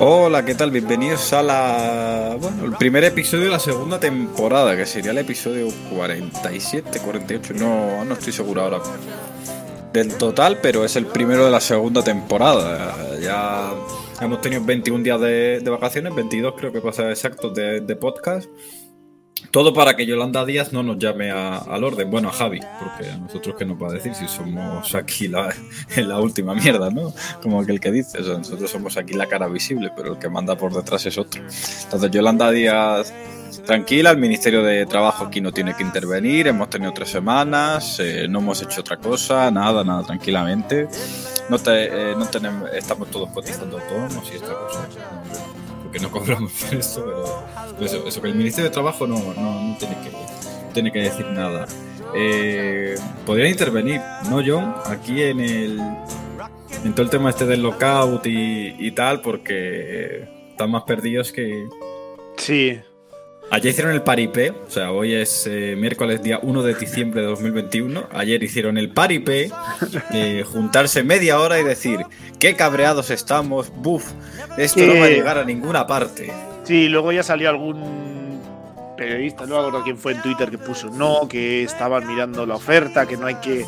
Hola, ¿qué tal? Bienvenidos a la. Bueno, el primer episodio de la segunda temporada, que sería el episodio 47, 48, no, no estoy seguro ahora del total, pero es el primero de la segunda temporada. Ya hemos tenido 21 días de, vacaciones, 22 creo que pasa exacto de, de podcast. Todo para que Yolanda Díaz no nos llame a- al orden, bueno, a Javi, porque a nosotros qué nos va a decir si somos aquí la, la última mierda, ¿no? Como aquel que dice, o sea, nosotros somos aquí la cara visible, pero el que manda por detrás es otro. Entonces Yolanda Díaz, tranquila, el Ministerio de Trabajo aquí no tiene que intervenir, hemos tenido tres semanas, eh, no hemos hecho otra cosa, nada, nada, tranquilamente. No, te, eh, no tenemos, estamos todos cotizando autónomos y esta cosa. Porque no cobramos por esto, pero eso, que el Ministerio de Trabajo no, no, no tiene, que, tiene que decir nada. Eh, podrían intervenir, ¿no, John? Aquí en el. En todo el tema este del lockout y, y tal, porque están más perdidos que. Sí, Ayer hicieron el paripé, o sea, hoy es eh, miércoles día 1 de diciembre de 2021. Ayer hicieron el paripé, eh, juntarse media hora y decir, qué cabreados estamos, buf, esto no va a llegar a ninguna parte. sí, luego ya salió algún periodista, no me acuerdo quién fue en Twitter que puso no, que estaban mirando la oferta, que no hay que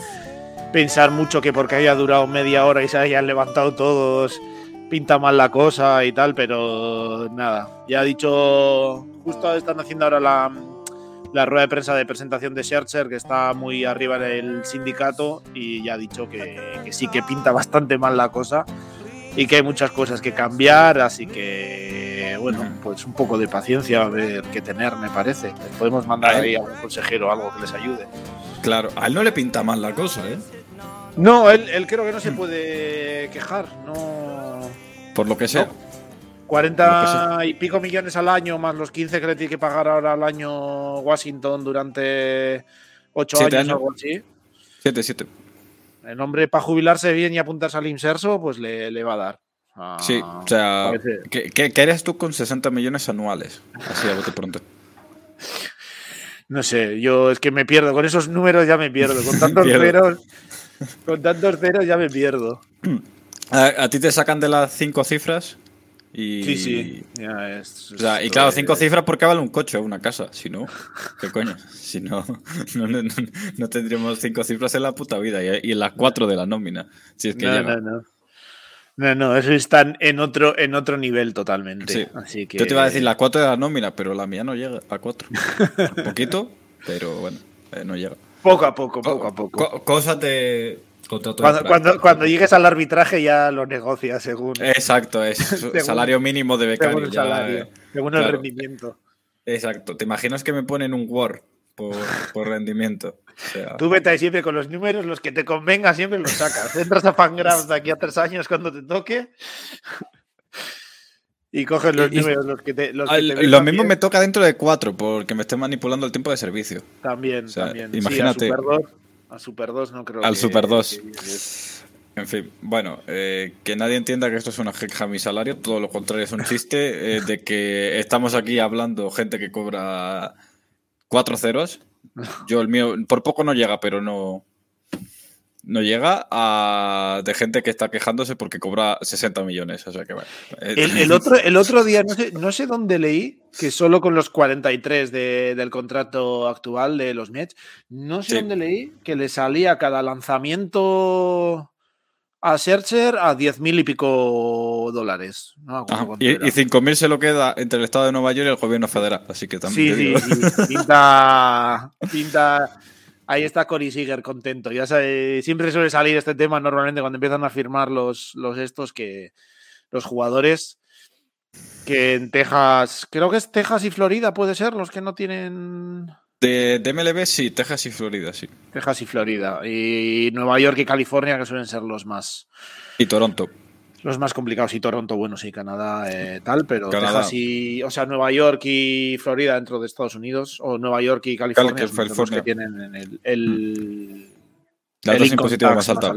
pensar mucho que porque haya durado media hora y se hayan levantado todos pinta mal la cosa y tal, pero nada, ya ha dicho, justo están haciendo ahora la, la rueda de prensa de presentación de Scherzer, que está muy arriba en el sindicato, y ya ha dicho que, que sí que pinta bastante mal la cosa y que hay muchas cosas que cambiar, así que bueno, pues un poco de paciencia a ver qué tener, me parece. Les podemos mandar ahí a un consejero o algo que les ayude. Claro, a él no le pinta mal la cosa, ¿eh? No, él, él creo que no se puede quejar, no. Por lo que sea. 40 y pico millones al año, más los 15 que le tiene que pagar ahora al año Washington durante 8 Siete años años. o algo así. 7-7. El hombre para jubilarse bien y apuntarse al inserso, pues le, le va a dar. Ah, Sí, o sea, ¿qué, qué, qué harías tú con 60 millones anuales? Así a bote pronto. No sé, yo es que me pierdo. Con esos números ya me pierdo. Con tantos Pierdo. ceros. Con tantos ceros ya me pierdo. A, a ti te sacan de las cinco cifras y... Sí, sí. Ya es- O sea, y claro, cinco cifras porque vale un coche o una casa. Si no, ¿qué coño? Si no, no, no, no- tendríamos cinco cifras en la puta vida y, en las cuatro de la nómina. Si es que No, no, no. No, no, eso están en otro, en otro nivel totalmente. Sí. Así que. Yo te iba a decir las cuatro de la nómina, pero la mía no llega a cuatro. Un poquito, pero bueno, eh, no llega. Poco a poco, poco a poco. Co- cosas de contrato Cuando, cuando, cuando llegues al arbitraje ya lo negocias según, Exacto, es Según- salario mínimo de becario. según el ya, salario, eh, según el claro. rendimiento. Exacto. ¿Te imaginas que me ponen un Word por, por rendimiento? O sea, Tú vete ahí siempre con los números, los que te convenga siempre los sacas. Entras a Fangraph de aquí a tres años cuando te toque y coges los Y- números, los que te, los que al- te lo mismo bien. me toca dentro de cuatro, porque me esté manipulando el tiempo de servicio. También, o sea, también. imagínate. Sí, a Super 2, a Super 2 no creo Al que- Super 2. que llegues. En fin, bueno, eh, que nadie entienda que esto es una queja a mi salario, todo lo contrario, es un chiste eh, de que estamos aquí hablando gente que cobra cuatro ceros. Yo el mío por poco no llega, pero no no llega a de gente que está quejándose porque cobra 60 millones, o sea que bueno. eh, El, el otro, el otro día, no sé, no sé dónde leí, que solo con los 43 de- del contrato actual de los Mets, no sé Sí. dónde leí que le salía cada lanzamiento a Searcher a 10 mil y pico dólares. No Ajá, y, y 5.000 se lo queda entre el Estado de Nueva York y el gobierno federal, así que también Sí, sí, pinta, pinta. Ahí está Cory Seager contento. Ya sabe, siempre suele salir este tema normalmente cuando empiezan a firmar los, los estos que los jugadores que en Texas, creo que es Texas y Florida, puede ser, los que no tienen De, de MLB sí, Texas y Florida, sí. Texas y Florida. Y Nueva York y California, que suelen ser los más. Y Toronto. Los más complicados y Toronto, bueno, sí, Canadá, eh, tal, pero Canadá. Texas y, o sea, Nueva York y Florida dentro de Estados Unidos, o Nueva York y California, Cal- los que tienen en el, el, La el tasa income impositiva tax más alta.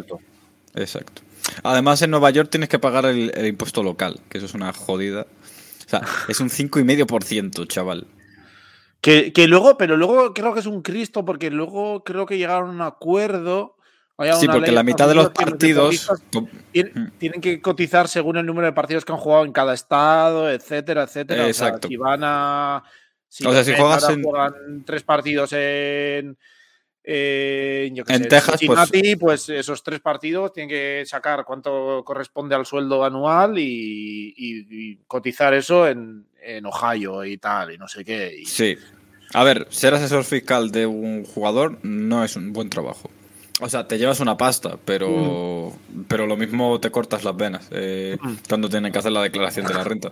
Exacto. Además, en Nueva York tienes que pagar el, el impuesto local, que eso es una jodida. O sea, es un 5,5%, chaval. Que, que luego, pero luego creo que es un Cristo, porque luego creo que llegaron a un acuerdo. Sí, porque la mitad de los que partidos. Mm. Tienen que cotizar según el número de partidos que han jugado en cada estado, etcétera, etcétera. O sea, Exacto. si van a. Si, O sea, si juegas en- juegan tres partidos en. en, yo qué En sé, Texas, pues- Cincinnati, pues... esos tres partidos tienen que sacar cuánto corresponde al sueldo anual y, y- y cotizar eso en, en Ohio y tal, y no sé qué. y- Sí. A ver, ser asesor fiscal de un jugador no es un buen trabajo. O sea, te llevas una pasta, pero, pero lo mismo te cortas las venas eh, Mm. cuando tienen que hacer la declaración de la renta.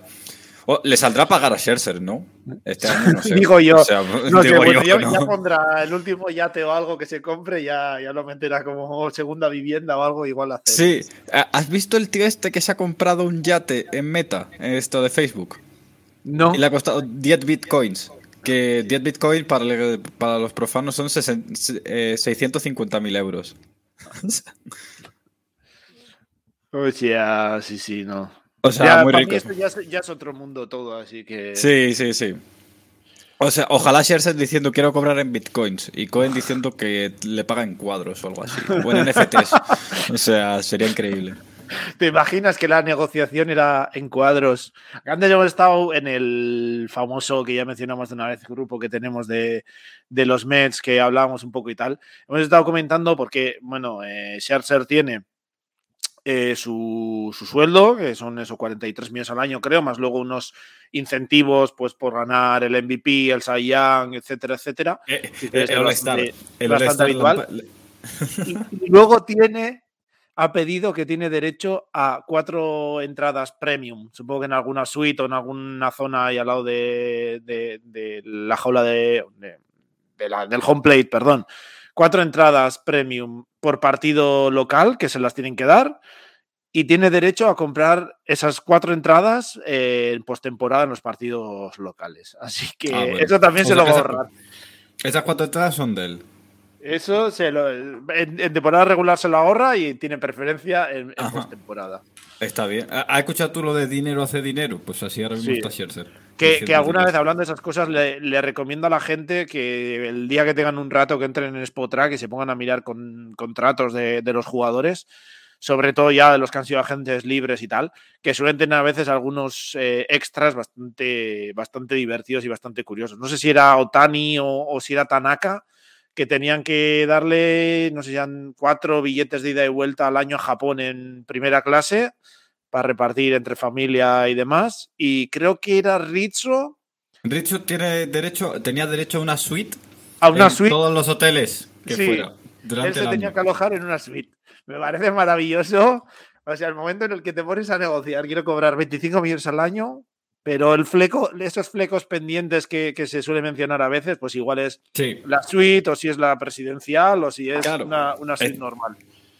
O, le saldrá a pagar a Scherzer, ¿no? Este año no sé. Digo yo, O sea, No sé, digo bueno, yo, ya, ¿no? ya pondrá el último yate o algo que se compre, ya, ya lo meterá como segunda vivienda o algo igual hacer. Sí, ¿has visto el tío este que se ha comprado un yate en Meta, en esto de Facebook? No. Y le ha costado 10 bitcoins. Que 10 bitcoins para, el- para los profanos son 650.000 euros. O sea, sí, sí, no. O sea, Ya, muy para rico. esto ya, es, ya es otro mundo todo, así que. Sí, sí, sí. O sea, ojalá Scherzer diciendo quiero cobrar en bitcoins y Cohen diciendo que le paga en cuadros o algo así. O en NFTs. O sea, sería increíble. ¿Te imaginas que la negociación era en cuadros? Antes hemos estado en el famoso que ya mencionamos de una vez, grupo que tenemos de, de los Mets, que hablábamos un poco y tal. Hemos estado comentando porque, bueno, eh, Scherzer tiene eh, su, su sueldo, que son esos 43 millones al año, creo, más luego unos incentivos pues por ganar el MVP, el Cy Young, etcétera, etcétera. Sí, debe ser bastante- bastante habitual. Y, y luego tiene, ha pedido que tiene derecho a cuatro entradas premium. Supongo que en alguna suite o en alguna zona ahí al lado de, de- de la jaula de, de- de la- del home plate, perdón. Cuatro entradas premium por partido local que se las tienen que dar. Y tiene derecho a comprar esas cuatro entradas eh, en postemporada en los partidos locales. Así que Ah, bueno. eso también O se lo que va a ahorrar. Esas cuatro entradas son de él. Eso se lo, en, en temporada regular se lo ahorra y tiene preferencia en, en postemporada. Está bien. ¿Ha- ¿Has escuchado tú lo de dinero hace dinero? Pues así ahora mismo Sí. está Scherzer. Que, que alguna vez hablando de esas cosas le, le recomiendo a la gente que el día que tengan un rato que entren en Spotrack y se pongan a mirar con contratos de, de los jugadores, sobre todo ya de los que han sido agentes libres y tal, que suelen tener a veces algunos eh, extras bastante, bastante divertidos y bastante curiosos. No sé si era Otani o, o si era Tanaka, que tenían que darle, no sé cuatro billetes de ida y vuelta al año a Japón en primera clase para repartir entre familia y demás. Y creo que era Rizzo Richo tiene derecho, tenía derecho a una suite a una en suite. todos los hoteles que Sí. fuera Él durante se el tenía año. que alojar en una suite. Me parece maravilloso. O sea, el momento en el que te pones a negociar, quiero cobrar 25 millones al año, pero el fleco, esos flecos pendientes que, que se suele mencionar a veces, pues igual es Sí. la suite, o si es la presidencial, o si es Claro. una, una suite Eh, normal.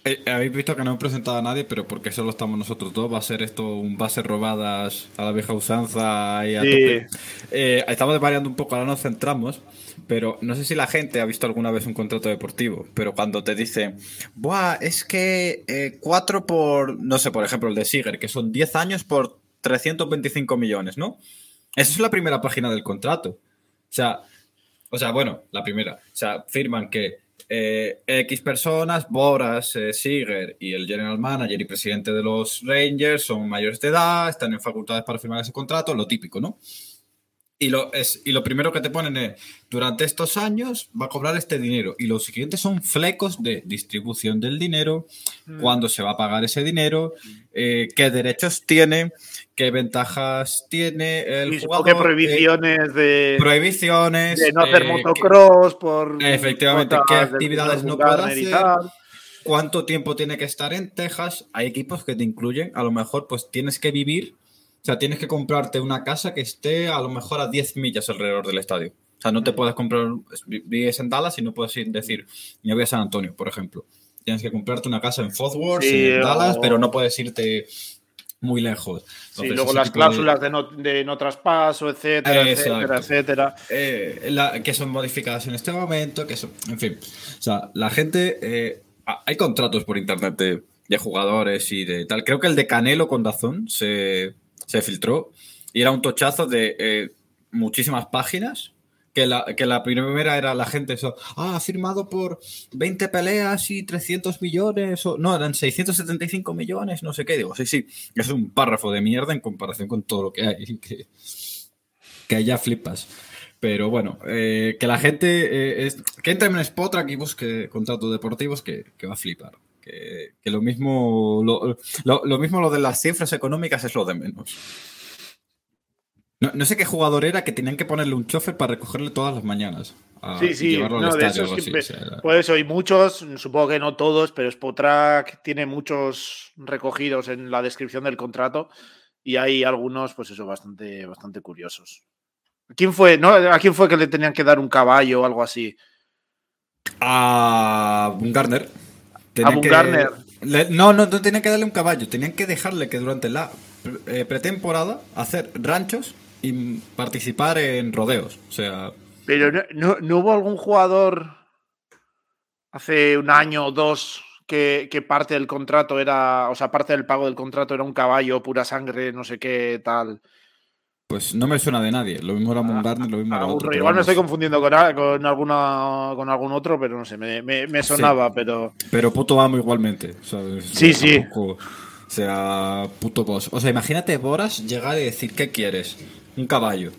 Eh, Habéis visto que no he presentado a nadie, pero porque solo estamos nosotros dos. Va a ser esto un base robadas a la vieja usanza y a Sí. tope. Eh, estamos variando un poco, ahora nos centramos. Pero no sé si la gente ha visto alguna vez un contrato deportivo. Pero cuando te dice, Buah, es que eh, 4 por, no sé, por ejemplo, el de Siger, que son 10 años por 325 millones, ¿no? Esa es la primera página del contrato. O sea, o sea, bueno, la primera. O sea, firman que eh, X personas, Boras, eh, Seager y el general manager y presidente de los Rangers son mayores de edad, están en facultades para firmar ese contrato, lo típico, ¿no? Y lo, es, y lo primero que te ponen es, durante estos años va a cobrar este dinero. Y los siguientes son flecos de distribución del dinero, Mm. cuándo se va a pagar ese dinero, eh, qué derechos tiene, qué ventajas tiene el jugador. que eh, prohibiciones de, prohibiciones. de no hacer eh, motocross por. Efectivamente, ¿qué actividades no puede hacer? cuánto tiempo tiene que estar en Texas. Hay equipos que te incluyen, a lo mejor pues tienes que vivir, o sea, tienes que comprarte una casa que esté a lo mejor a 10 millas alrededor del estadio. O sea, no te puedes comprar, vi- vives en Dallas y no puedes ir- decir, me voy a San Antonio, por ejemplo. Tienes que comprarte una casa en Fort Worth, Sí, en Dallas, o- pero no puedes irte muy lejos. Sí, luego las cláusulas de... no, de no traspaso, etcétera, etcétera, etcétera. Eh, que son modificadas en este momento, que son, en fin. O sea, la gente, eh, hay contratos por internet de, de, jugadores y de tal. Creo que el de Canelo con Dazón se, se filtró y era un tochazo de eh, muchísimas páginas que la, que la, primera era la gente, ah, ha firmado por 20 peleas y 300 millones, o no, eran 675 millones, no sé qué. Digo, sí, sí, es un párrafo de mierda en comparación con todo lo que hay, que, que allá flipas. Pero bueno, eh, que la gente eh, es, que entre en Spotrack y busque contratos deportivos que, que va a flipar. Que, que lo mismo lo, lo mismo lo de las cifras económicas es lo de menos. No, sé qué jugador era que tenían que ponerle un chofer para recogerle todas las mañanas. sí, sí, no, de eso siempre, Por eso, hay muchos, supongo que no todos, pero Spotrack tiene muchos recogidos en la descripción del contrato y hay algunos, pues eso, bastante, bastante curiosos. ¿Quién fue, no? ¿A quién fue que le tenían que dar un caballo o algo así? A un Garner. a un Garner. no, no, no tenían que darle un caballo, tenían que dejarle que durante la eh, pretemporada hacer ranchos y participar en rodeos. O sea. Pero no, no, hubo algún jugador hace un año o dos que, que, parte del contrato era, o sea, parte del pago del contrato era un caballo, pura sangre, no sé qué, tal. Pues no me suena de nadie. Lo mismo era Mungarne, lo mismo era otro. Igual me estoy confundiendo con, con, alguna, con algún otro, pero no sé, me, me, sonaba, pero. Pero puto amo igualmente. Sí, sí. o sea, puto boss. O sea, imagínate Boras llegar y decir, ¿qué quieres? Un caballo.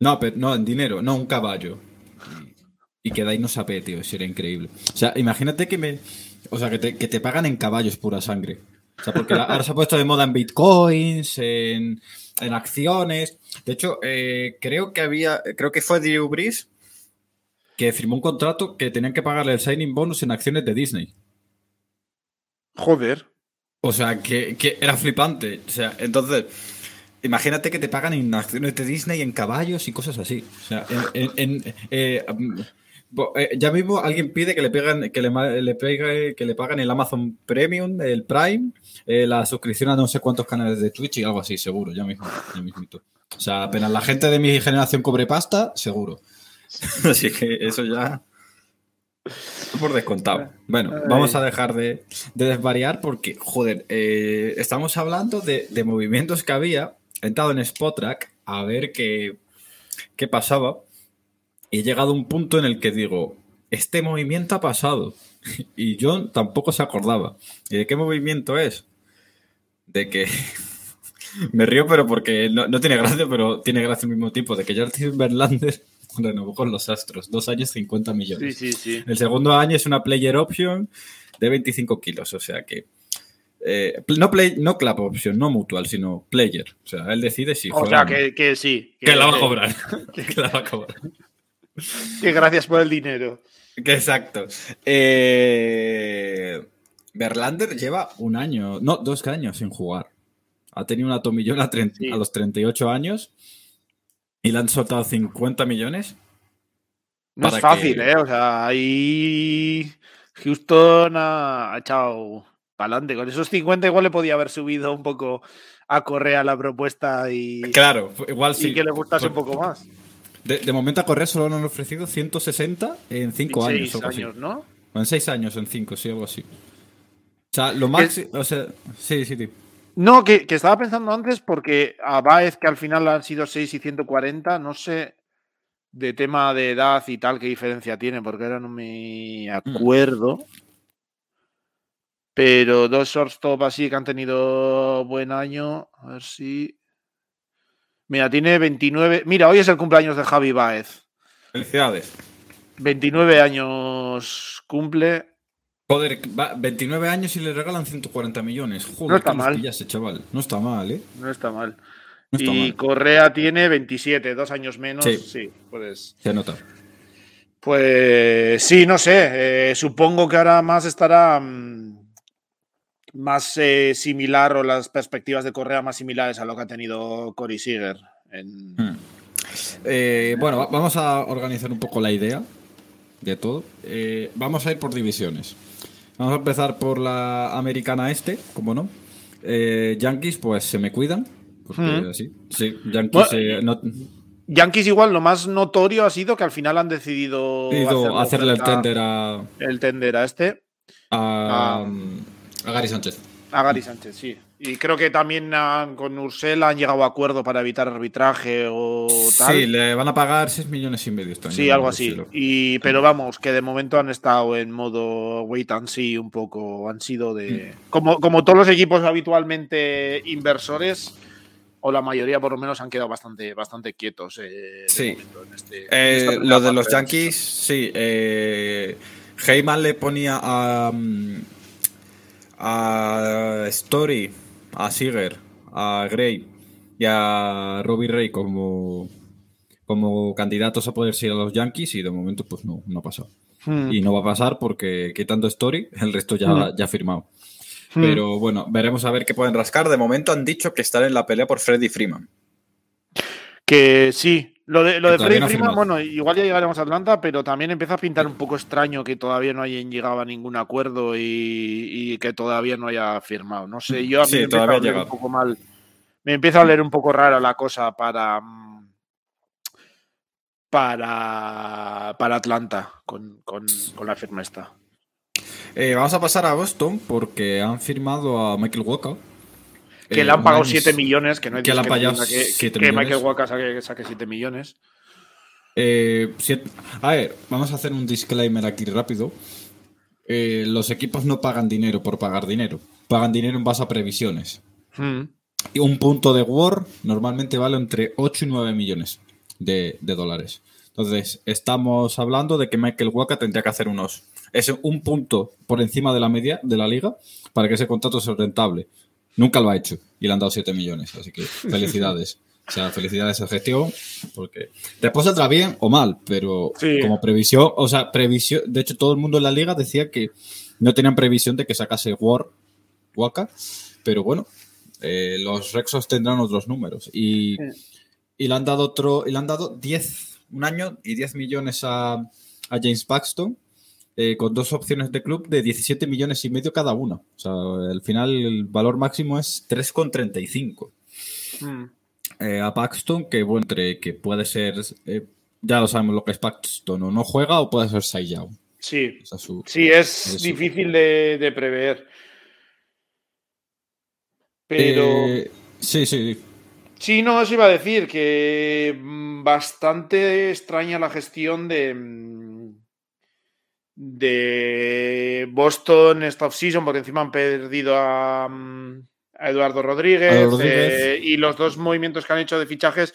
No, pero, no, en dinero, no, un caballo. Y, que de ahí no sabe, tío, sería increíble. O sea, imagínate que me. O sea, que te, que te pagan en caballos pura sangre. O sea, porque ahora se ha puesto de moda en bitcoins, en, en acciones. De hecho, eh, creo que había. Creo que fue Drew Brees que firmó un contrato que tenían que pagarle el signing bonus en acciones de Disney. Joder. O sea, que, que era flipante. O sea, entonces Imagínate que te pagan en acciones de Disney, en caballos y cosas así. O sea, en, eh, eh, ya mismo alguien pide que le pegan, que le, pegue, que le pagan el Amazon Premium, el Prime, eh, la suscripción a no sé cuántos canales de Twitch y algo así, seguro, ya mismo, O sea, apenas la gente de mi generación cobre pasta, seguro. Así que eso ya por descontado. Bueno, vamos a dejar de, desvariar porque, joder, estamos hablando de, de, movimientos que había he entrado en Spotrack a ver qué, qué pasaba y he llegado a un punto en el que digo, este movimiento ha pasado. Y yo tampoco se acordaba. ¿Y de qué movimiento es? De que me río, pero porque no, tiene gracia, pero tiene gracia al mismo tiempo. De que Justin Verlander renovó con los Astros, dos años 50 millones. Sí, sí, sí. El segundo año es una player option de 25 kilos, o sea que eh, no, play, no club option, no mutual, sino player. O sea, él decide si. O sea, que, sí. Que, la va a cobrar. que la va a cobrar. que gracias por el dinero. Que exacto. Eh, Verlander lleva un año, no, dos años sin jugar. Ha tenido una tomillón a, a los 38 años y le han soltado 50 millones. No es fácil, ¿eh? O sea, ahí Houston ha echado adelante. Con esos 50 igual le podía haber subido un poco a Correa la propuesta y. Claro, igual sí. Y que le gustase un poco más. De, momento a Correa solo nos han ofrecido 160 en 5 años. En años, ¿no? en 6 años, en 5, sí, algo así. O sea, lo máximo. O sea, sí, sí, sí. No, que, que, estaba pensando antes porque a Baez, que al final han sido 6 y 140, no sé de tema de edad y tal qué diferencia tiene, porque ahora no me mm. Pero dos shortstop así que han tenido buen año. A ver si. Mira, tiene 29. Mira, hoy es el cumpleaños de Javi Baez. Felicidades. 29 años cumple. Joder, 29 años y le regalan 140 millones. Joder, no está mal. Ese chaval. No está mal, ¿eh? No está mal. y Correa tiene 27, dos años menos. Sí, sí puedes. Se nota. Pues sí, no sé. Eh, supongo que ahora más estará. Mm, más eh, similar o las perspectivas de Correa más similares a lo que ha tenido Cory Seager. Hmm. Eh, bueno, vamos a organizar un poco la idea de todo. Eh, vamos a ir por divisiones. Vamos a empezar por la americana este, como no. Yankees, pues se me cuidan. Porque Mm. así. Sí, Yankees. Bueno, no- Yankees igual lo más notorio ha sido que al final han decidido hacerle el tender a, el tender a este, a, Ah. A Gary Sánchez. a Gary Sánchez, sí. Y creo que también han- con Ursel han llegado a acuerdo para evitar arbitraje o tal. Sí, le van a pagar 6 millones y medio este. Sí, algo así. Y, pero vamos, que de momento han estado en modo wait and see un poco. Han sido de. Mm. Como, como todos los equipos habitualmente inversores, o la mayoría por lo menos han quedado bastante, bastante quietos. eh, de Sí. momento en este- Eh, lo de los Yankees, sí. Eh, Heyman le ponía a, mm, a Story, a Seager, a Gray y a Robbie Ray como, como candidatos a poder ir a los Yankees y de momento pues no, no ha pasado. Hmm. Y no va a pasar porque quitando Story, el resto ya, Mm. ya ha firmado. Hmm. Pero bueno, veremos a ver qué pueden rascar. De momento han dicho que están en la pelea por Freddy Freeman. Que sí. Lo de, lo de Freddy no Freeman, bueno, igual ya llegaremos a Atlanta, pero también empieza a pintar un poco extraño que todavía no hayan llegado a ningún acuerdo y, y que todavía no haya firmado. No sé, yo a mí Sí, me empieza a oler un poco mal. Me empieza a oler un poco rara la cosa para. Para, para Atlanta con, con- con la firma esta. Eh, vamos a pasar a Boston porque han firmado a Michael Walker. Que Eh, le han pagado año- 7 millones, que no hay que Dios que, 7 que millones. Michael Walker saque, saque 7 millones. Eh, siete- a ver, vamos a hacer un disclaimer aquí rápido. Eh, los equipos no pagan dinero por pagar dinero. Pagan dinero en base a previsiones. Mm. Y un punto de War normalmente vale entre 8 y 9 millones de, de dólares. Entonces, estamos hablando de que Michael Walker tendría que hacer unos. Es un punto por encima de la media de la liga para que ese contrato sea rentable. Nunca lo ha hecho y le han dado 7 millones. Así que felicidades. O sea, felicidades a gestión. Porque después saldrá bien o mal, pero Sí. como previsión, o sea, previsión. De hecho, todo el mundo en la liga decía que no tenían previsión de que sacase War, Waka, pero bueno, eh, los Rexos tendrán otros números. Y, y le han dado otro, y le han dado 10, un año y 10 millones a, a James Paxton, eh, con dos opciones de club de 17 millones y medio cada una. O sea, al final el valor máximo es 3,35 Mm. eh, a Paxton, que bueno, entre que puede ser, eh, ya lo sabemos lo que es Paxton, o no juega o puede ser Young. Sí, O sea, su- Sí, es difícil de, de prever. Pero. Eh, sí, sí. Sí, no, eso iba a decir que mm, bastante extraña la gestión de. De Boston esta offseason, porque encima han perdido a, mm, a Eduardo Rodríguez, A Rodríguez. eh, y los dos movimientos que han hecho de fichajes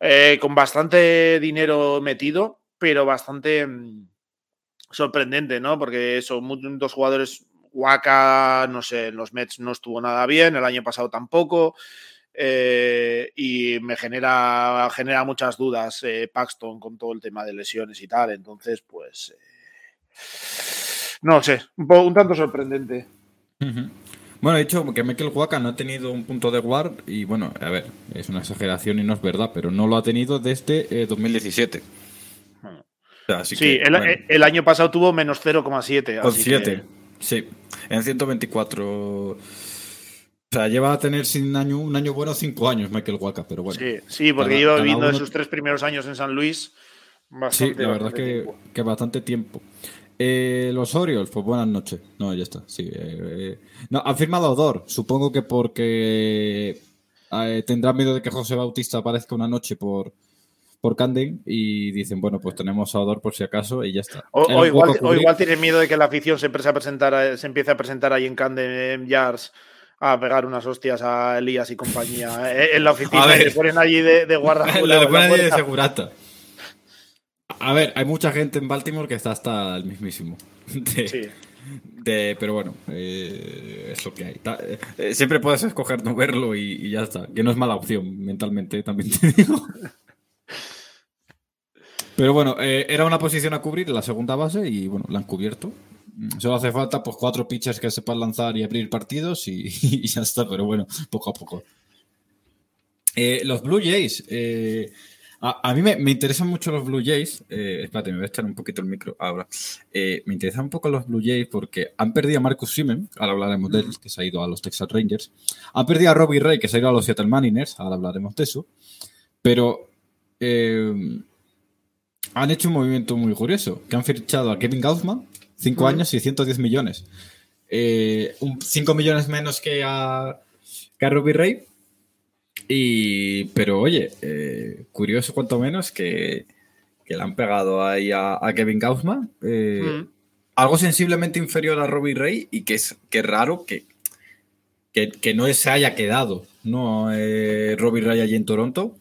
eh, con bastante dinero metido, pero bastante mm, sorprendente, ¿no? Porque son dos jugadores, Waka, no sé, en los Mets no estuvo nada bien, el año pasado tampoco. eh, y me genera, genera muchas dudas Paxton con todo el tema de lesiones y tal. Entonces, pues. Eh, no sé, un, tanto sorprendente. Bueno, he dicho que Michael Waka no ha tenido un punto de guard y bueno, a ver, es una exageración y no es verdad, pero no lo ha tenido desde eh, 2017. O sea, así Sí, que, el, bueno, el año pasado tuvo menos 0,7. con así 7. que- Sí, en 124. O sea, lleva a tener sin año, un año bueno 5 años Michael Waka, pero bueno. Sí, sí, porque Cada- lleva viviendo de uno- sus tres primeros años en San Luis. Sí, Bastante, la verdad es que, tiempo. que bastante tiempo. Eh, los Orioles, pues buenas noches. No, ya está. Sí, eh, eh. No, han firmado a Odor. Supongo que porque eh, tendrán miedo de que José Bautista aparezca una noche por, por y dicen, bueno, pues tenemos a Odor por si acaso y ya está. O, igual, o igual tienen miedo de que la afición se empiece a presentar, se empiece a presentar ahí en Camden Yards a pegar unas hostias a Elías y compañía en la oficina ver. le ponen allí de, de guardajuego Lo de en la poner de segurata. A ver, hay mucha gente en Baltimore que está hasta el mismísimo. De- Sí. de- pero bueno, eh, es lo que hay. Ta- eh, siempre puedes escoger no verlo y, y ya está. Que no es mala opción mentalmente, también te digo. Pero bueno, eh, era una posición a cubrir la segunda base y bueno, la han cubierto. Mm, Solo hace falta pues cuatro pitchers que sepan lanzar y abrir partidos y, y ya está, pero bueno, poco a poco. Los Blue Jays A, mí me, interesan mucho los Blue Jays. Eh, espérate, me voy a echar un poquito el micro ahora. Eh, me interesan un poco los Blue Jays porque han perdido a Marcus Simen, ahora hablaremos de él, que se ha ido a los Texas Rangers. Han perdido a Robbie Ray, que se ha ido a los Seattle Mariners, ahora hablaremos de eso. Pero eh, han hecho un movimiento muy curioso, que han fichado a Kevin Gaussman, 5 años y 110 millones. 5 millones menos que a, que a Robbie Ray y, pero oye, eh, curioso cuanto menos que, le han pegado ahí a, Kevin Gaussman. Eh, mm. Algo sensiblemente inferior a Robbie Ray y que es, que raro que, que, no se haya quedado ¿no? Eh, Robbie Ray allí en Toronto.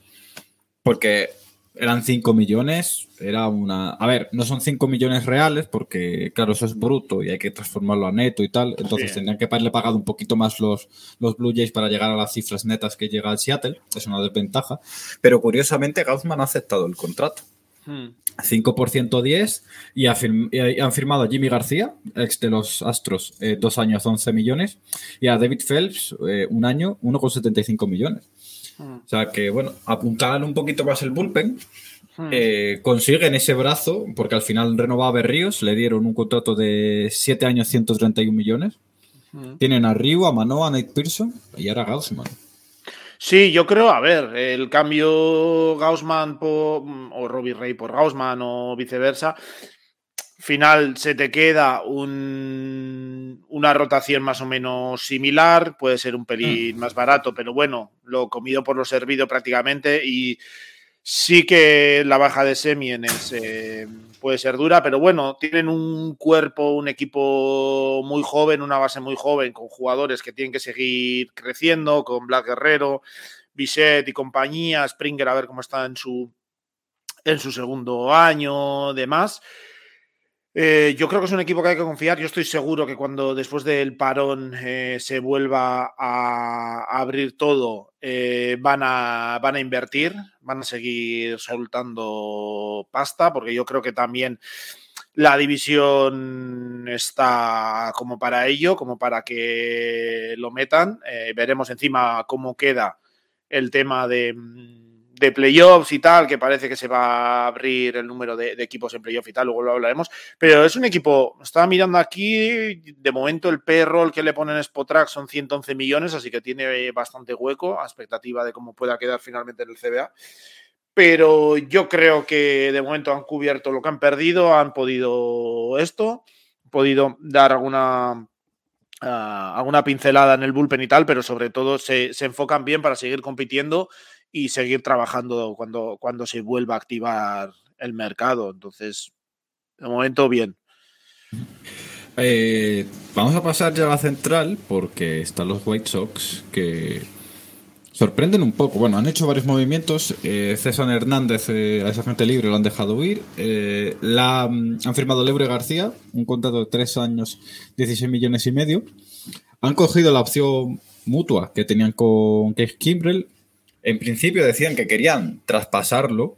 Porque eran 5 millones, era una... A ver, no son 5 millones reales porque, claro, eso es bruto y hay que transformarlo a neto y tal. Entonces tendrían que haberle pagado un poquito más los, los Blue Jays para llegar a las cifras netas que llega al Seattle. Es una desventaja. Pero curiosamente, Gaussman ha aceptado el contrato. 5% hmm. 10 y, han firmado a Jimmy García, ex de los Astros, eh, dos años 11 millones, y a David Phelps, eh, un año 1,75 millones. O sea que, bueno, apuntaran un poquito más el bullpen. Hmm. Eh, consiguen ese brazo, porque al final renovaba Berríos, le dieron un contrato de 7 años, 131 millones. Hmm. Tienen a Ryu, a Manoa, a Nate Pearson y ahora a Gaussman. Sí, yo creo, a ver, el cambio Gaussman por, o Robbie Ray por Gaussman o viceversa, final se te queda una rotación más o menos similar, puede ser un pelín mm. más barato, pero bueno, lo comido por lo servido prácticamente y sí que la baja de Semienes eh, puede ser dura, pero bueno, tienen un cuerpo, un equipo muy joven, una base muy joven, con jugadores que tienen que seguir creciendo, con Black Guerrero, Biset y compañía, Springer a ver cómo está en su, en su segundo año, demás. Eh, yo creo que es un equipo que hay que confiar. Yo estoy seguro que cuando después del parón eh, se vuelva a, abrir todo, eh, van, a, van a invertir, van a seguir soltando pasta, porque yo creo que también la división está como para ello, como para que lo metan. veremos encima cómo queda el tema de de playoffs y tal, que parece que se va a abrir el número de, equipos en playoff y tal, luego lo hablaremos. Pero es un equipo, estaba mirando aquí, de momento el payroll que le ponen Spotrack son 111 millones, así que tiene bastante hueco, expectativa de cómo pueda quedar finalmente en el CBA. Pero yo creo que de momento han cubierto lo que han perdido, han podido esto, podido dar alguna ah, alguna pincelada en el bullpen y tal, pero sobre todo se, se enfocan bien para seguir compitiendo y seguir trabajando cuando, cuando se vuelva a activar el mercado. Entonces, de momento, bien. Eh, vamos a pasar ya a la central porque están los White Sox que sorprenden un poco. Bueno, han hecho varios movimientos. Eh, César Hernández eh, a esa gente libre lo han dejado ir. la, mm, han firmado Lebre García, un contrato de tres años, 16 millones y medio. Han cogido la opción mutua que tenían con Keith Kimbrell en principio decían que querían traspasarlo,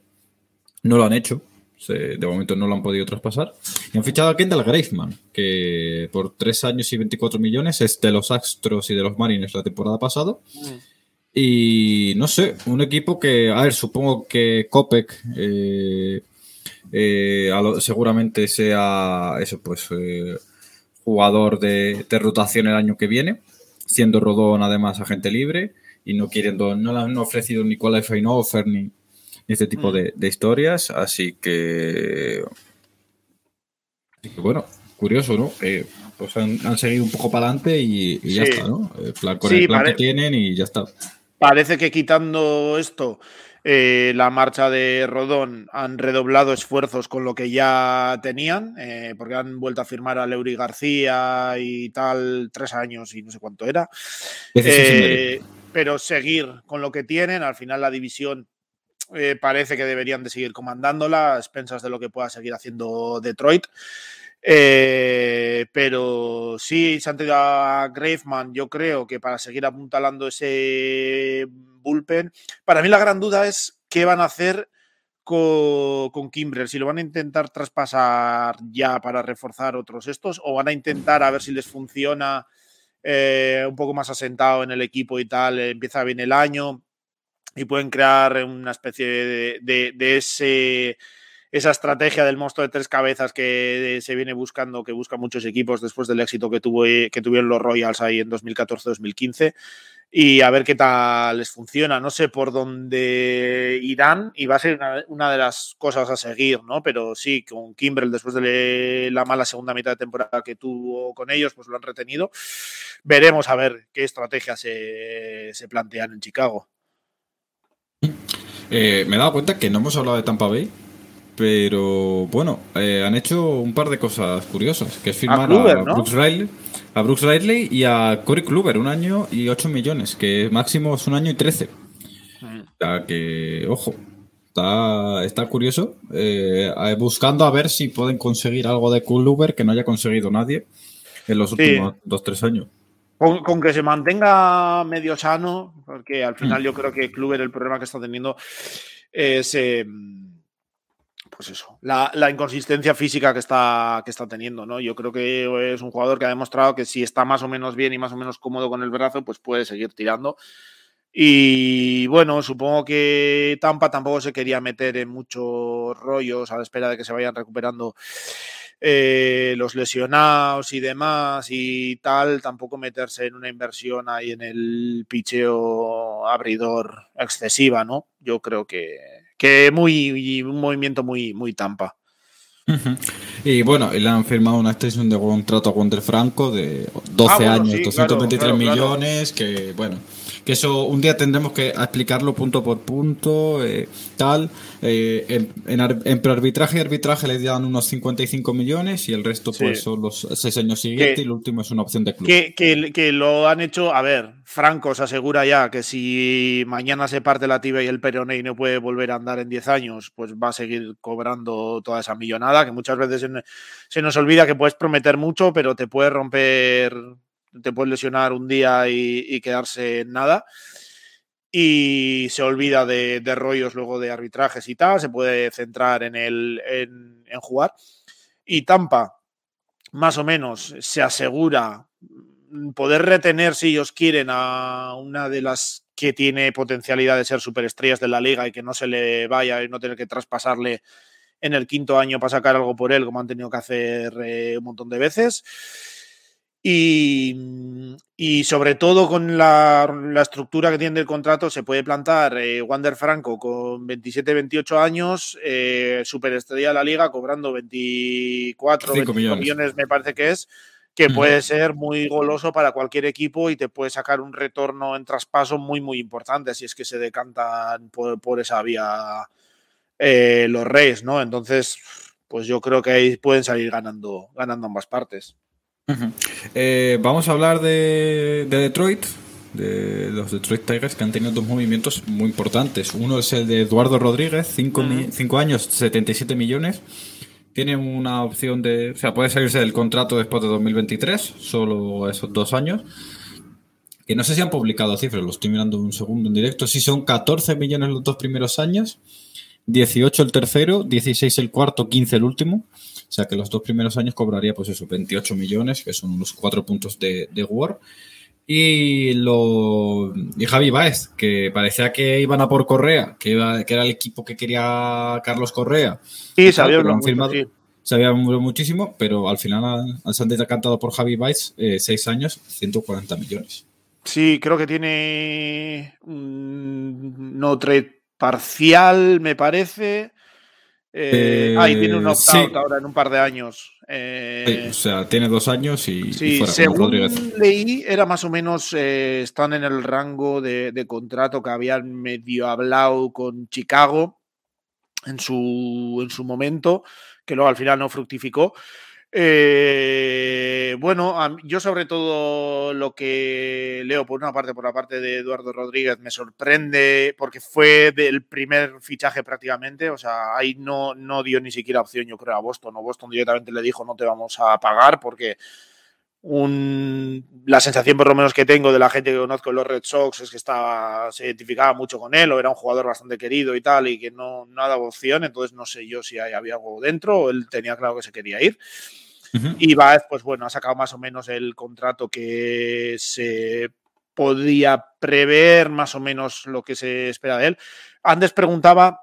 no lo han hecho, de momento no lo han podido traspasar. Y han fichado a Kendall Graveman, que por 3 años y 24 millones es de los Astros y de los Marines la temporada pasada. Mm. Y no sé, un equipo que, a ver, supongo que Kopek eh, eh, seguramente sea eso, pues eh, jugador de, de, rotación el año que viene, siendo Rodón además agente libre y no queriendo, no le han ofrecido ni qualifying offer ni, ni este tipo mm. de, historias, así que, bueno, curioso, ¿no? Eh, pues han, seguido un poco para adelante y, ya está, ¿no? El plan, con el plan que tienen y ya está. Parece que quitando esto, eh, la marcha de Rodón han redoblado esfuerzos con lo que ya tenían, eh, porque han vuelto a firmar a Leury García y tal, tres años y no sé cuánto era pero seguir con lo que tienen. Al final la división eh, parece que deberían de seguir comandándola a expensas de lo que pueda seguir haciendo Detroit. Eh, pero sí, se han tenido a Graveman, yo creo que para seguir apuntalando ese bullpen. Para mí la gran duda es qué van a hacer con, con Kimbrel, si lo van a intentar traspasar ya para reforzar otros estos o van a intentar a ver si les funciona eh, un poco más asentado en el equipo y tal, empieza bien el año. y pueden crear una especie de, de, ese esa estrategia del monstruo de tres cabezas que se viene buscando, que buscan muchos equipos después del éxito que, tuvo, que tuvieron los Royals ahí en 2014-2015 y a ver qué tal les funciona. No sé por dónde irán y va a ser una, de las cosas a seguir, ¿no? Pero sí, con Kimbrel, después de la mala segunda mitad de temporada que tuvo con ellos, pues lo han retenido. Veremos a ver qué estrategias se, se plantean en Chicago. Eh, me he dado cuenta que no hemos hablado de Tampa Bay, pero bueno, eh, han hecho un par de cosas curiosas, que es firmar a, Brooks Riley, a Brooks Riley y a Corey Kluber, un año y 8 millones, que máximo es un año y 13. Mm. O sea que, ojo, está, está curioso, eh, buscando a ver si pueden conseguir algo de Kluber que no haya conseguido nadie en los últimos 2-3 años. Con, que se mantenga medio sano, porque al final mm. yo creo que Kluber el problema que está teniendo es... Eh, pues eso, la, inconsistencia física que está, que está teniendo, ¿no? Yo creo que es un jugador que ha demostrado que si está más o menos bien y más o menos cómodo con el brazo, pues puede seguir tirando. Y bueno, supongo que Tampa tampoco se quería meter en muchos rollos a la espera de que se vayan recuperando eh, los lesionados y demás y tal, tampoco meterse en una inversión ahí en el picheo abridor excesiva, ¿no? Yo creo que, que muy un movimiento muy, muy tampa. Y bueno, le han firmado una extensión de contrato a Wander Franco de 12 ah, años, 223 millones, que bueno, que eso un día tendremos que explicarlo punto por punto, eh, tal. Eh, en, en, arbitraje y arbitraje le dan unos 55 millones y el resto pues son los seis años siguientes y el último es una opción de club. Que, que, lo han hecho, a ver, Franco se asegura ya que si mañana se parte la tibia y el peroné y no puede volver a andar en 10 años, pues va a seguir cobrando toda esa millonada, que muchas veces se nos olvida que puedes prometer mucho, pero te puede romper te puedes lesionar un día y, quedarse en nada. Y se olvida de, rollos luego de arbitrajes y tal, se puede centrar en, el, en, jugar. Y Tampa, más o menos, se asegura poder retener, si ellos quieren, a una de las que tiene potencialidad de ser superestrellas de la liga y que no se le vaya y no tener que traspasarle en el quinto año para sacar algo por él, como han tenido que hacer eh, un montón de veces. Y, y, sobre todo con la, la, estructura que tiene el contrato, se puede plantar eh, Wander Franco con 27-28 años, eh, superestrella de la liga, cobrando 24 millones. me parece que es, que puede ser muy goloso para cualquier equipo y te puede sacar un retorno en traspaso muy, muy importante si es que se decantan por, por esa vía eh, los Reyes, ¿no? Entonces, pues yo creo que ahí pueden salir ganando, ganando ambas partes. Eh, vamos a hablar de, Detroit, de los Detroit Tigers que han tenido dos movimientos muy importantes. Uno es el de Eduardo Rodríguez, 5 años, 77 millones. Tiene una opción de. O sea, puede salirse del contrato después de 2023, solo esos dos años. Que no sé si han publicado cifras, lo estoy mirando un segundo en directo. Sí, son 14 millones los dos primeros años, 18 el tercero, 16 el cuarto, 15 el último. O sea que los dos primeros años cobraría, pues eso, 28 millones, que son unos cuatro puntos de, de War. Y, lo, y Javi Baez, que parecía que iban a por Correa, que, iba, que era el equipo que quería Carlos Correa. Sí. Se había muchísimo, pero al final al ha cantado por Javi Baez, eh, seis años, 140 millones. Sí, creo que tiene un no trade parcial, me parece. Eh, ahí tiene un opt-out ahora en un par de años. Eh, o sea, tiene dos años y, sí, según leí, era más o menos, eh, están en el rango de, de, contrato que habían medio hablado con Chicago en su, en su momento, que luego al final no fructificó. Eh, bueno, yo sobre todo lo que leo por una parte, por la parte de Eduardo Rodríguez, me sorprende porque fue del primer fichaje prácticamente, o sea, ahí no, no dio ni siquiera opción, yo creo, a Boston, o Boston directamente le dijo no te vamos a pagar porque un, la sensación por lo menos que tengo de la gente que conozco en los Red Sox es que estaba, se identificaba mucho con él o era un jugador bastante querido y tal y que no, no daba opción, entonces no sé yo si había algo dentro o él tenía claro que se quería ir. Y Baez, pues bueno, ha sacado más o menos el contrato que se podía prever más o menos lo que se espera de él. Antes preguntaba,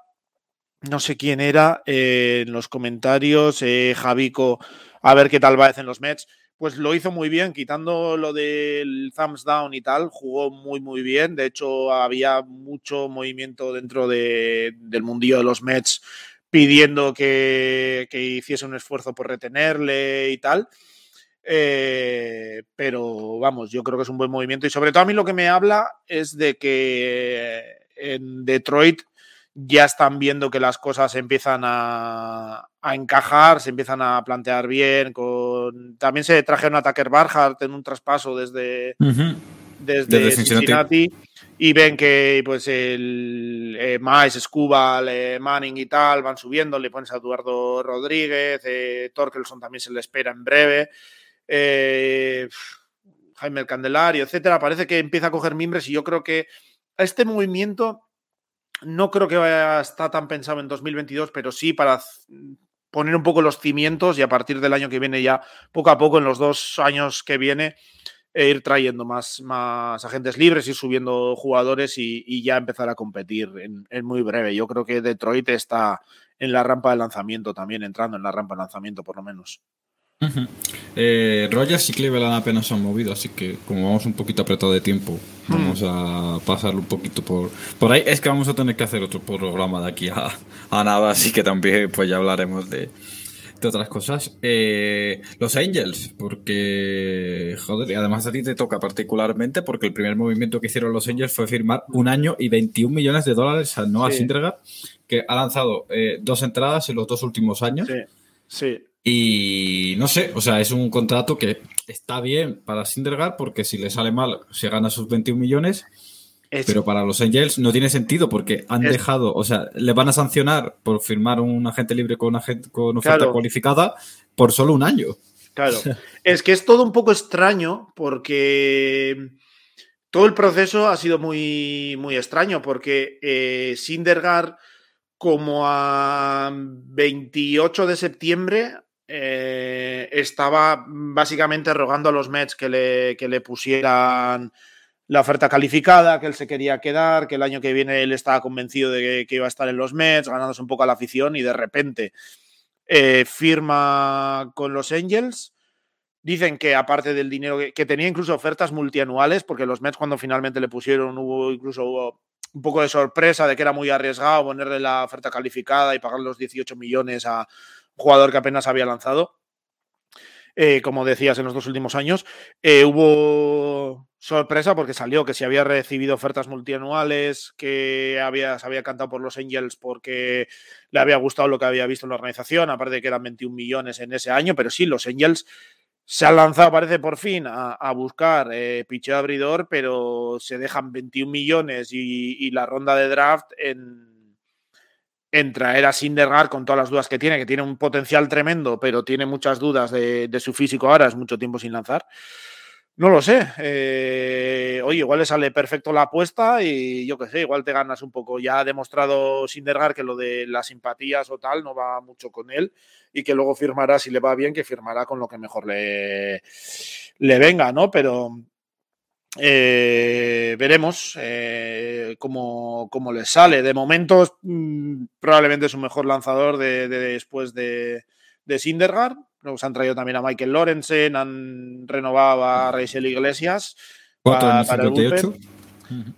no sé quién era, eh, en los comentarios, eh, Javico, a ver qué tal va en los Mets pues lo hizo muy bien, quitando lo del thumbs down y tal, jugó muy, muy bien. De hecho, había mucho movimiento dentro del mundillo de los Mets pidiendo que, hiciese un esfuerzo por retenerle y tal. Eh, pero vamos, yo creo que es un buen movimiento y sobre todo a mí lo que me habla es de que en Detroit ya están viendo que las cosas empiezan a, encajar, se empiezan a plantear bien. Con... También se trajeron a Tucker Barhart en un traspaso desde, desde, Cincinnati. y ven que pues el eh, Miles, Scuba, Manning y tal van subiendo, le pones a Eduardo Rodríguez, eh, Torkelson también se le espera en breve. Eh, Jaime el Candelario, etcétera, parece que empieza a coger mimbres y yo creo que este movimiento no creo que vaya a estar tan pensado en 2022, pero sí para poner un poco los cimientos y a partir del año que viene ya, poco a poco, en los dos años que viene, e ir trayendo más, más agentes libres, ir subiendo jugadores y, ya empezar a competir en, muy breve. Yo creo que Detroit está en la rampa de lanzamiento también, entrando en la rampa de lanzamiento por lo menos. Eh, Rogers y Cleveland apenas se han movido, así que como vamos un poquito apretado de tiempo, vamos a pasarlo un poquito por, por ahí. Es que vamos a tener que hacer otro programa de aquí a, nada, así que también pues ya hablaremos de, otras cosas. Eh, los Angels, porque, joder, y además a ti te toca particularmente porque el primer movimiento que hicieron los Angels fue firmar un año y 21 millones de dólares a Noah sí. que ha lanzado eh, dos entradas en los dos últimos años. Sí, sí. Y no sé, o sea, es un contrato que está bien para Sindergaard porque si le sale mal se gana sus 21 millones. Pero para los Angels no tiene sentido porque han dejado, o sea, le van a sancionar por firmar un agente libre con, agente, con oferta cualificada por solo un año. Claro, es que es todo un poco extraño porque todo el proceso ha sido muy, muy extraño porque eh, Sindergaard como a 28 de septiembre eh, estaba básicamente rogando a los Mets que le, que le pusieran la oferta calificada, que él se quería quedar, que el año que viene él estaba convencido de que, iba a estar en los Mets, ganándose un poco a la afición y de repente eh, firma con los Angels. Dicen que aparte del dinero, que, tenía incluso ofertas multianuales, porque los Mets cuando finalmente le pusieron hubo incluso hubo un poco de sorpresa de que era muy arriesgado ponerle la oferta calificada y pagar los 18 millones a, jugador que apenas había lanzado. Eh, como decías, en los dos últimos años. Eh, hubo sorpresa porque salió que si había recibido ofertas multianuales, que había, se había cantado por los Angels porque le había gustado lo que había visto en la organización, aparte de que eran 21 millones en ese año, pero sí, los Angels se han lanzado, parece por fin, a, buscar eh, picheo abridor, pero se dejan 21 millones y la ronda de draft en en traer a Sindergaard con todas las dudas que tiene, que tiene un potencial tremendo, pero tiene muchas dudas de, su físico ahora, es mucho tiempo sin lanzar. No lo sé. Eh, oye, igual le sale perfecto la apuesta y yo qué sé, igual te ganas un poco. Ya ha demostrado Sindergaard que lo de las simpatías o tal no va mucho con él y que luego firmará, si le va bien, que firmará con lo que mejor le, le venga, ¿no? Pero, eh, veremos eh, cómo, les sale. De momento, mm, probablemente es un mejor lanzador de, después de, de Sindergaard. Se han traído también a Michael Lorenzen, han renovado a Rachel Iglesias para, el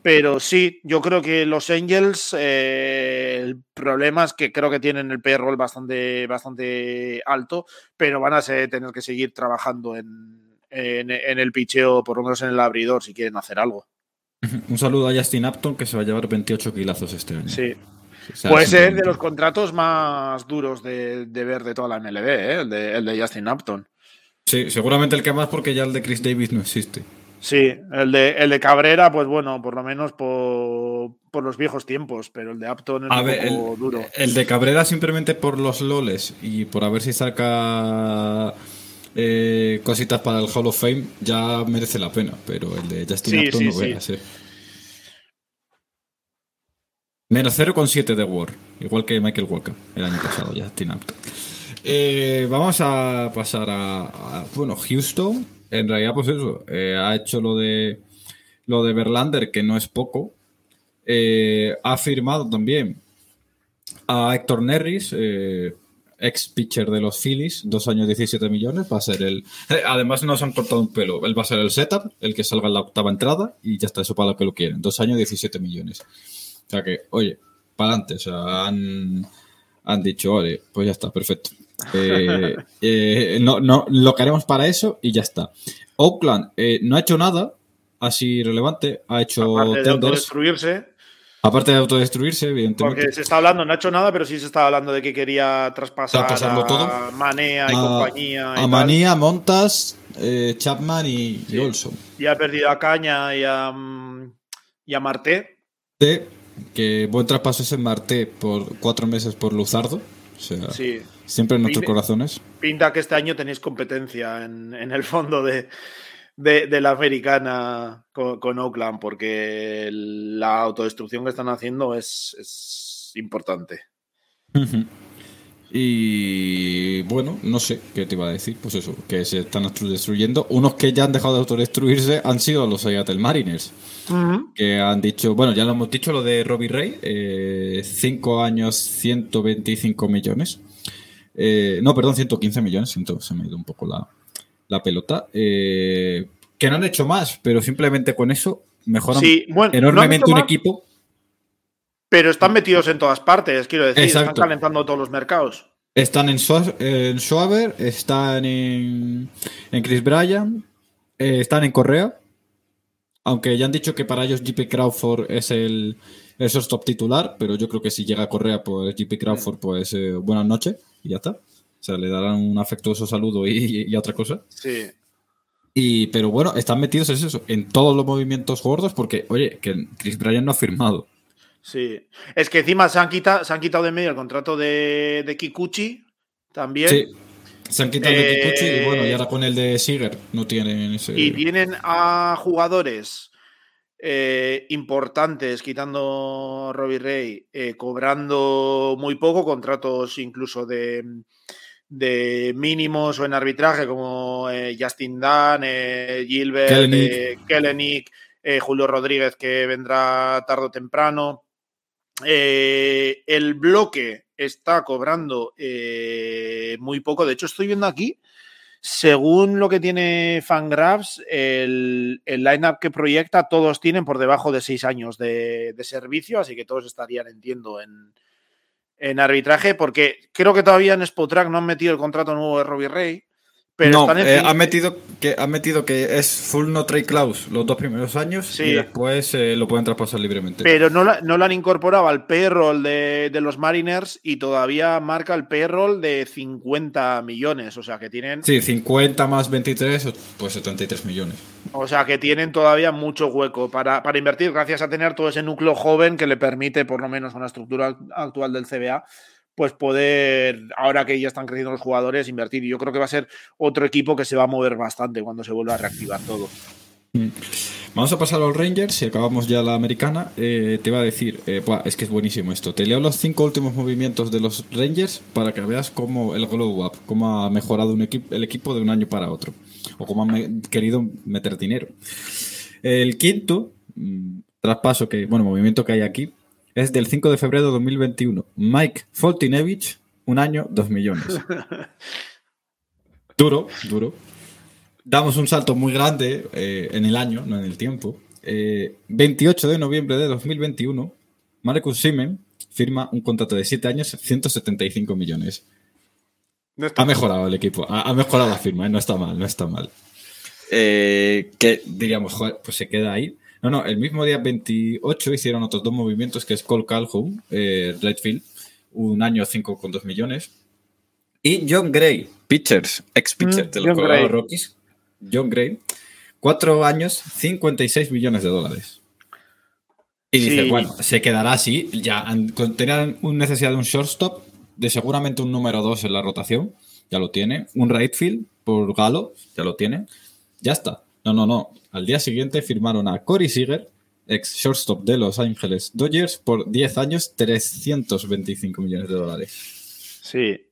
Pero sí, yo creo que los Angels, eh, el problema es que creo que tienen el payroll bastante, bastante alto, pero van a tener que seguir trabajando en, en, el picheo, por lo menos en el abridor, si quieren hacer algo. Un saludo a Justin Upton, que se va a llevar 28 kilazos este año. Sí. Puede ser de los contratos más duros de, ver de toda la MLB, ¿eh? el, de, el, de, Justin Upton. Sí, seguramente el que más porque ya el de Chris Davis no existe. Sí, el de, el de Cabrera, pues bueno, por lo menos por, por los viejos tiempos, pero el de Upton es un poco duro. El de Cabrera simplemente por los loles y por a ver si saca eh, cositas para el Hall of Fame, ya merece la pena, pero el de Justin Upton no voy a ser. Menos 0,7 de War, igual que Michael Walker el año pasado, Justin Upton. Eh, vamos a pasar a, bueno, Houston. En realidad, pues eso, eh, ha hecho lo de lo de Verlander, que no es poco. Ha firmado también a Héctor Nerris, ex pitcher de los Phillies, dos años 17 millones, va a ser el... eh, Además nos han cortado un pelo, él va a ser el setup, el que salga en la octava entrada y ya está, eso para lo que lo quieren, dos años 17 millones. O sea que, oye, para adelante, o sea, han, han dicho, oye, pues ya está, perfecto. Eh, eh, no, no, lo que haremos para eso y ya está. Oakland eh, no ha hecho nada así relevante, ha hecho Aparte de autodestruirse, aparte de autodestruirse, evidentemente. porque se está hablando, no ha hecho nada, pero sí se está hablando de que quería traspasar a todo. Manea y a, compañía. y a tal. Manía, Montas, eh, Chapman y, y Olson. Y ha perdido a Caña y a, mm, y a Marté. Que buen traspaso es en Marte por cuatro meses por Luzardo. O sea, Sí. siempre en nuestros corazones. Pinta que este año tenéis competencia en, en el fondo de, de- de la americana con, con Oakland, porque la autodestrucción que están haciendo es, es importante. Y bueno, no sé qué te iba a decir. Pues eso, que se están autodestruyendo. Unos que ya han dejado de autodestruirse han sido los Seattle Mariners. Que han dicho, bueno, ya lo hemos dicho, lo de Robbie Ray. 5 años, 125 millones. Eh, no, perdón, 115 millones. siento, se me ha ido un poco la, la pelota. Eh, que no han hecho más, pero simplemente con eso mejoran Sí, bueno, enormemente un equipo. Pero están metidos en todas partes, quiero decir, Exacto. están calentando todos los mercados. Están en, en Schwaber, están en, en Chris Bryan, eh, están en Correa. Aunque ya han dicho que para ellos JP Crawford es el, el shortstop titular, pero yo creo que si llega Correa, pues JP Crawford, pues eh, buenas noches y ya está. O sea, le darán un afectuoso saludo y, y otra cosa. Sí. Y, pero bueno, están metidos en eso, en todos los movimientos gordos, porque, oye, que Chris Bryan no ha firmado. Sí. Es que encima se han quitado, se han quitado de medio el contrato de, de Kikuchi también. Sí. Se han quitado de Eh, Kikuchi y bueno, y ahora con el de Seager no tienen ese. Y tienen a jugadores eh, importantes, quitando Robbie Ray, eh, cobrando muy poco, contratos incluso de, de mínimos o en arbitraje, como eh, Justin Dunn, eh, Gilbert, Kellenic. eh, Kellenic, Julio Rodríguez, que vendrá tarde o temprano. El bloque está cobrando muy poco. De hecho, estoy viendo aquí, según lo que tiene Fangraphs, el, el lineup que proyecta, todos tienen por debajo de seis años de, de servicio, así que todos estarían, entiendo, en, en arbitraje, porque creo que todavía en Spotrack no han metido el contrato nuevo de Robbie Ray. Pero no, eh, han, metido que, han metido que es full no trade clause los dos primeros años Sí. y después eh, lo pueden traspasar libremente. Pero no, la- no lo han incorporado al payroll de, de los Mariners y todavía marca el payroll de 50 millones. O sea que tienen, Sí, 50 más 23, pues 73 millones. o sea que tienen todavía mucho hueco para, para invertir, gracias a tener todo ese núcleo joven que le permite, por lo menos la estructura actual del CBA, pues poder, ahora que ya están creciendo los jugadores, invertir. Y yo creo que va a ser otro equipo que se va a mover bastante cuando se vuelva a reactivar todo. Vamos a pasar a los Rangers y acabamos ya la americana. Eh, te iba a decir, eh, es que es buenísimo esto. Te leo los cinco últimos movimientos de los Rangers para que veas cómo el glow up, cómo ha mejorado el equipo de un año para otro. O cómo han querido meter dinero. El quinto mm, traspaso que, bueno, movimiento que hay aquí es del 5 de febrero de 2021. Mike Foltinevich, un año, dos millones. Duro, duro. Damos un salto muy grande eh, en el año, no en el tiempo. Eh, 28 de noviembre de 2021, Marcus Simen firma un contrato de 7 años, 175 millones. Ha mejorado el equipo, ha, ha mejorado la firma, ¿eh? no está mal, no está mal. Eh, que diríamos, joder, pues se queda ahí. No, no, el mismo día 28 hicieron otros dos movimientos, que es Cole Calhoun, eh, Redfield, un año 5,2 millones. Y John Gray, pitchers, ex pitcher Mm, de los Colorado. Rockies. John Gray, cuatro años, 56 millones de dólares. Y dice, bueno, se quedará así. Ya tenían un necesidad de un shortstop, de seguramente un número 2 en la rotación, ya lo tiene. Un right field por Galo, ya lo tiene. Ya está. No, no, no. Al día siguiente firmaron a Corey Seager, ex shortstop de Los Ángeles Dodgers, por 10 años, 325 millones de dólares. Sí.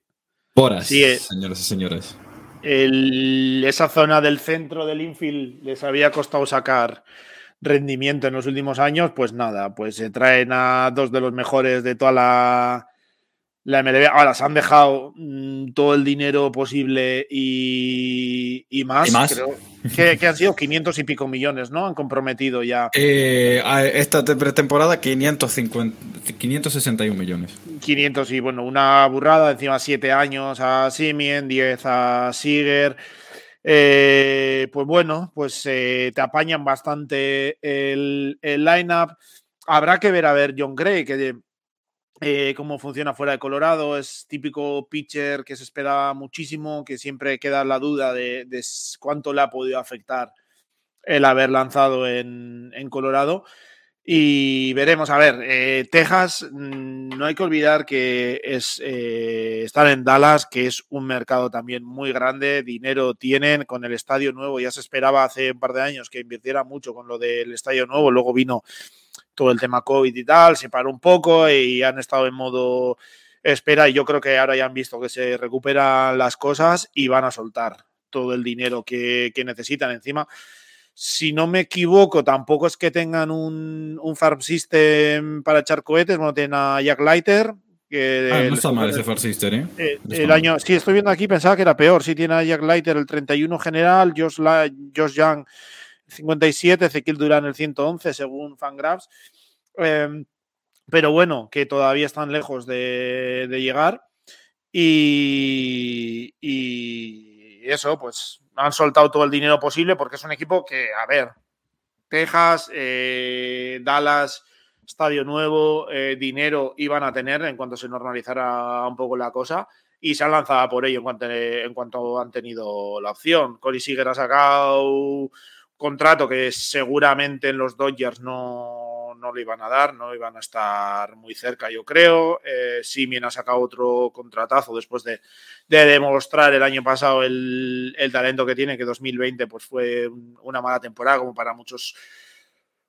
Horas, Sí, eh. señoras y señores. El- esa zona del centro del infield les había costado sacar rendimiento en los últimos años, pues nada, pues se traen a dos de los mejores de toda la, la MLB. Ahora se han dejado mm, todo el dinero posible y, y más. ¿Y más? Creo que, que han sido 500 y pico millones, ¿no? Han comprometido ya. Eh, a esta te- pretemporada 550, 561 millones. 500 y bueno, una burrada, encima 7 años a Simien, 10 a Siger. Eh, pues bueno, pues eh, te apañan bastante el, el lineup. Habrá que ver a ver John Gray, que eh, cómo funciona fuera de Colorado. Es típico pitcher que se espera muchísimo, que siempre queda la duda de, cuánto le ha podido afectar el haber lanzado en, en Colorado. Y veremos, a ver, eh, Texas, mm, no hay que olvidar que es eh, estar en Dallas, que es un mercado también muy grande, dinero tienen con el estadio nuevo, ya se esperaba hace un par de años que invirtiera mucho con lo del estadio nuevo, luego vino todo el tema COVID y tal, se paró un poco y han estado en modo espera y yo creo que ahora ya han visto que se recuperan las cosas y van a soltar todo el dinero que, que necesitan encima si no me equivoco, tampoco es que tengan un, un farm system para echar cohetes. Bueno, tienen a Jack Leiter. Que Ah, no está mal ese Far Sister, ¿eh? eh, no el año, sí, estoy viendo aquí, pensaba que era peor. Sí, tiene a Jack Leiter el 31 general, Josh, La- Josh Young 57, Ezequiel Durán el 111, según Fangraphs. Em, pero bueno, que todavía están lejos de, llegar. Y, eso, pues han soltado todo el dinero posible porque es un equipo que, a ver, Texas, eh, Dallas, estadio nuevo, eh, dinero iban a tener en cuanto se normalizara un poco la cosa y se han lanzado por ello en cuanto, en cuanto han tenido la opción. Corey Seager ha sacado contrato que seguramente en los Dodgers no, no le iban a dar, no iban a estar muy cerca, yo creo. Eh, Simien ha sacado otro contratazo después de, de demostrar el año pasado el, talento que tiene, que 2020 pues fue un- una mala temporada como para muchos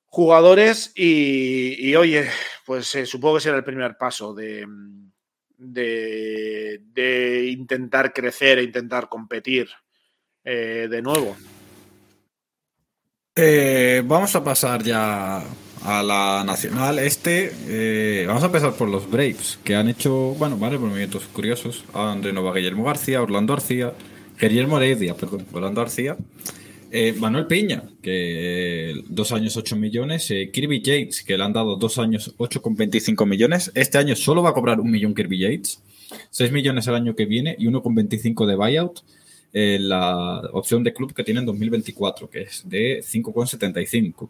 jugadores y, oye, pues eh, supongo que será el primer paso de, de, de intentar crecer e intentar competir eh, de nuevo. Eh, vamos a pasar ya a la nacional. Este, eh, vamos a empezar por los Braves, que han hecho, bueno, varios movimientos curiosos. Han renovado Guillermo García, Orlando García, Guillermo Heredia, perdón, Orlando García. Eh, Manuel Piña, que dos años 8 millones. Kirby Yates, que le han dado dos años 8,25 millones. Este año solo va a cobrar un millón Kirby Yates. 6 millones el año que viene y 1,25 de buyout. Eh, la opción de club que tiene en 2024, que es de 5,75.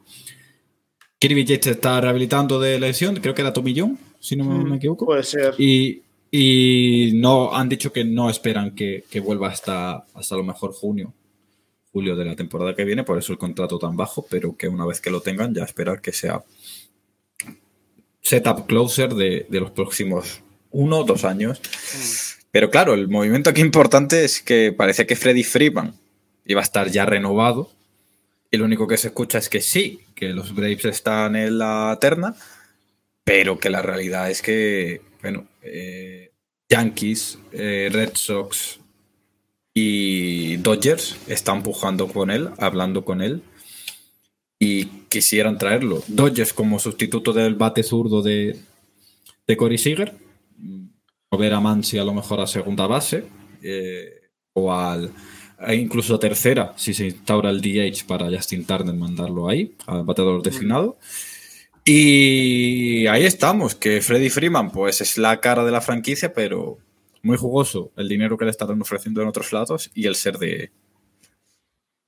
Kirby Yates está rehabilitando de lesión, creo que era Tomillón, si no me, me equivoco. Puede ser. Y, y no han dicho que no esperan que, que vuelva hasta, hasta lo mejor junio, julio de la temporada que viene, por eso el contrato tan bajo, pero que una vez que lo tengan ya esperar que sea setup closer de, de los próximos uno o dos años. Pero claro, el movimiento aquí importante es que parece que Freddy Freeman iba a estar ya renovado. Y lo único que se escucha es que sí, que los Braves están en la terna, pero que la realidad es que, bueno, eh, Yankees, eh, Red Sox y Dodgers están pujando con él, hablando con él, y quisieran traerlo. Dodgers como sustituto del bate zurdo de, de Corey Seager, mover a Mansi a lo mejor a segunda base, eh, o al e incluso a tercera, si se instaura el DH para Justin Turner, mandarlo ahí, al bateador designado. Y ahí estamos, que Freddy Freeman pues es la cara de la franquicia, pero muy jugoso el dinero que le están ofreciendo en otros lados y el ser de,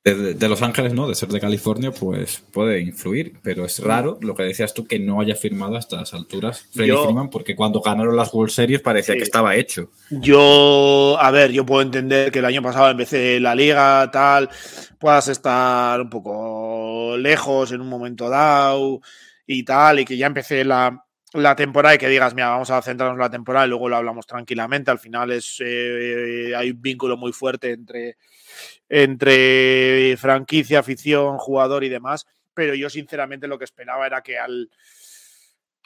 de, de Los Ángeles, ¿no? De ser de California, pues puede influir, pero es raro lo que decías tú que no haya firmado a estas alturas Freddy Yo- Freeman, porque cuando ganaron las World Series parecía Sí. que estaba hecho. Yo, a ver, yo puedo entender que el año pasado empecé la liga, tal, puedas estar un poco lejos en un momento dado y tal, y que ya empecé la, la temporada y que digas, mira, vamos a centrarnos en la temporada y luego lo hablamos tranquilamente. Al final es eh, hay un vínculo muy fuerte entre, entre franquicia, afición, jugador y demás. Pero yo, sinceramente, lo que esperaba era que al,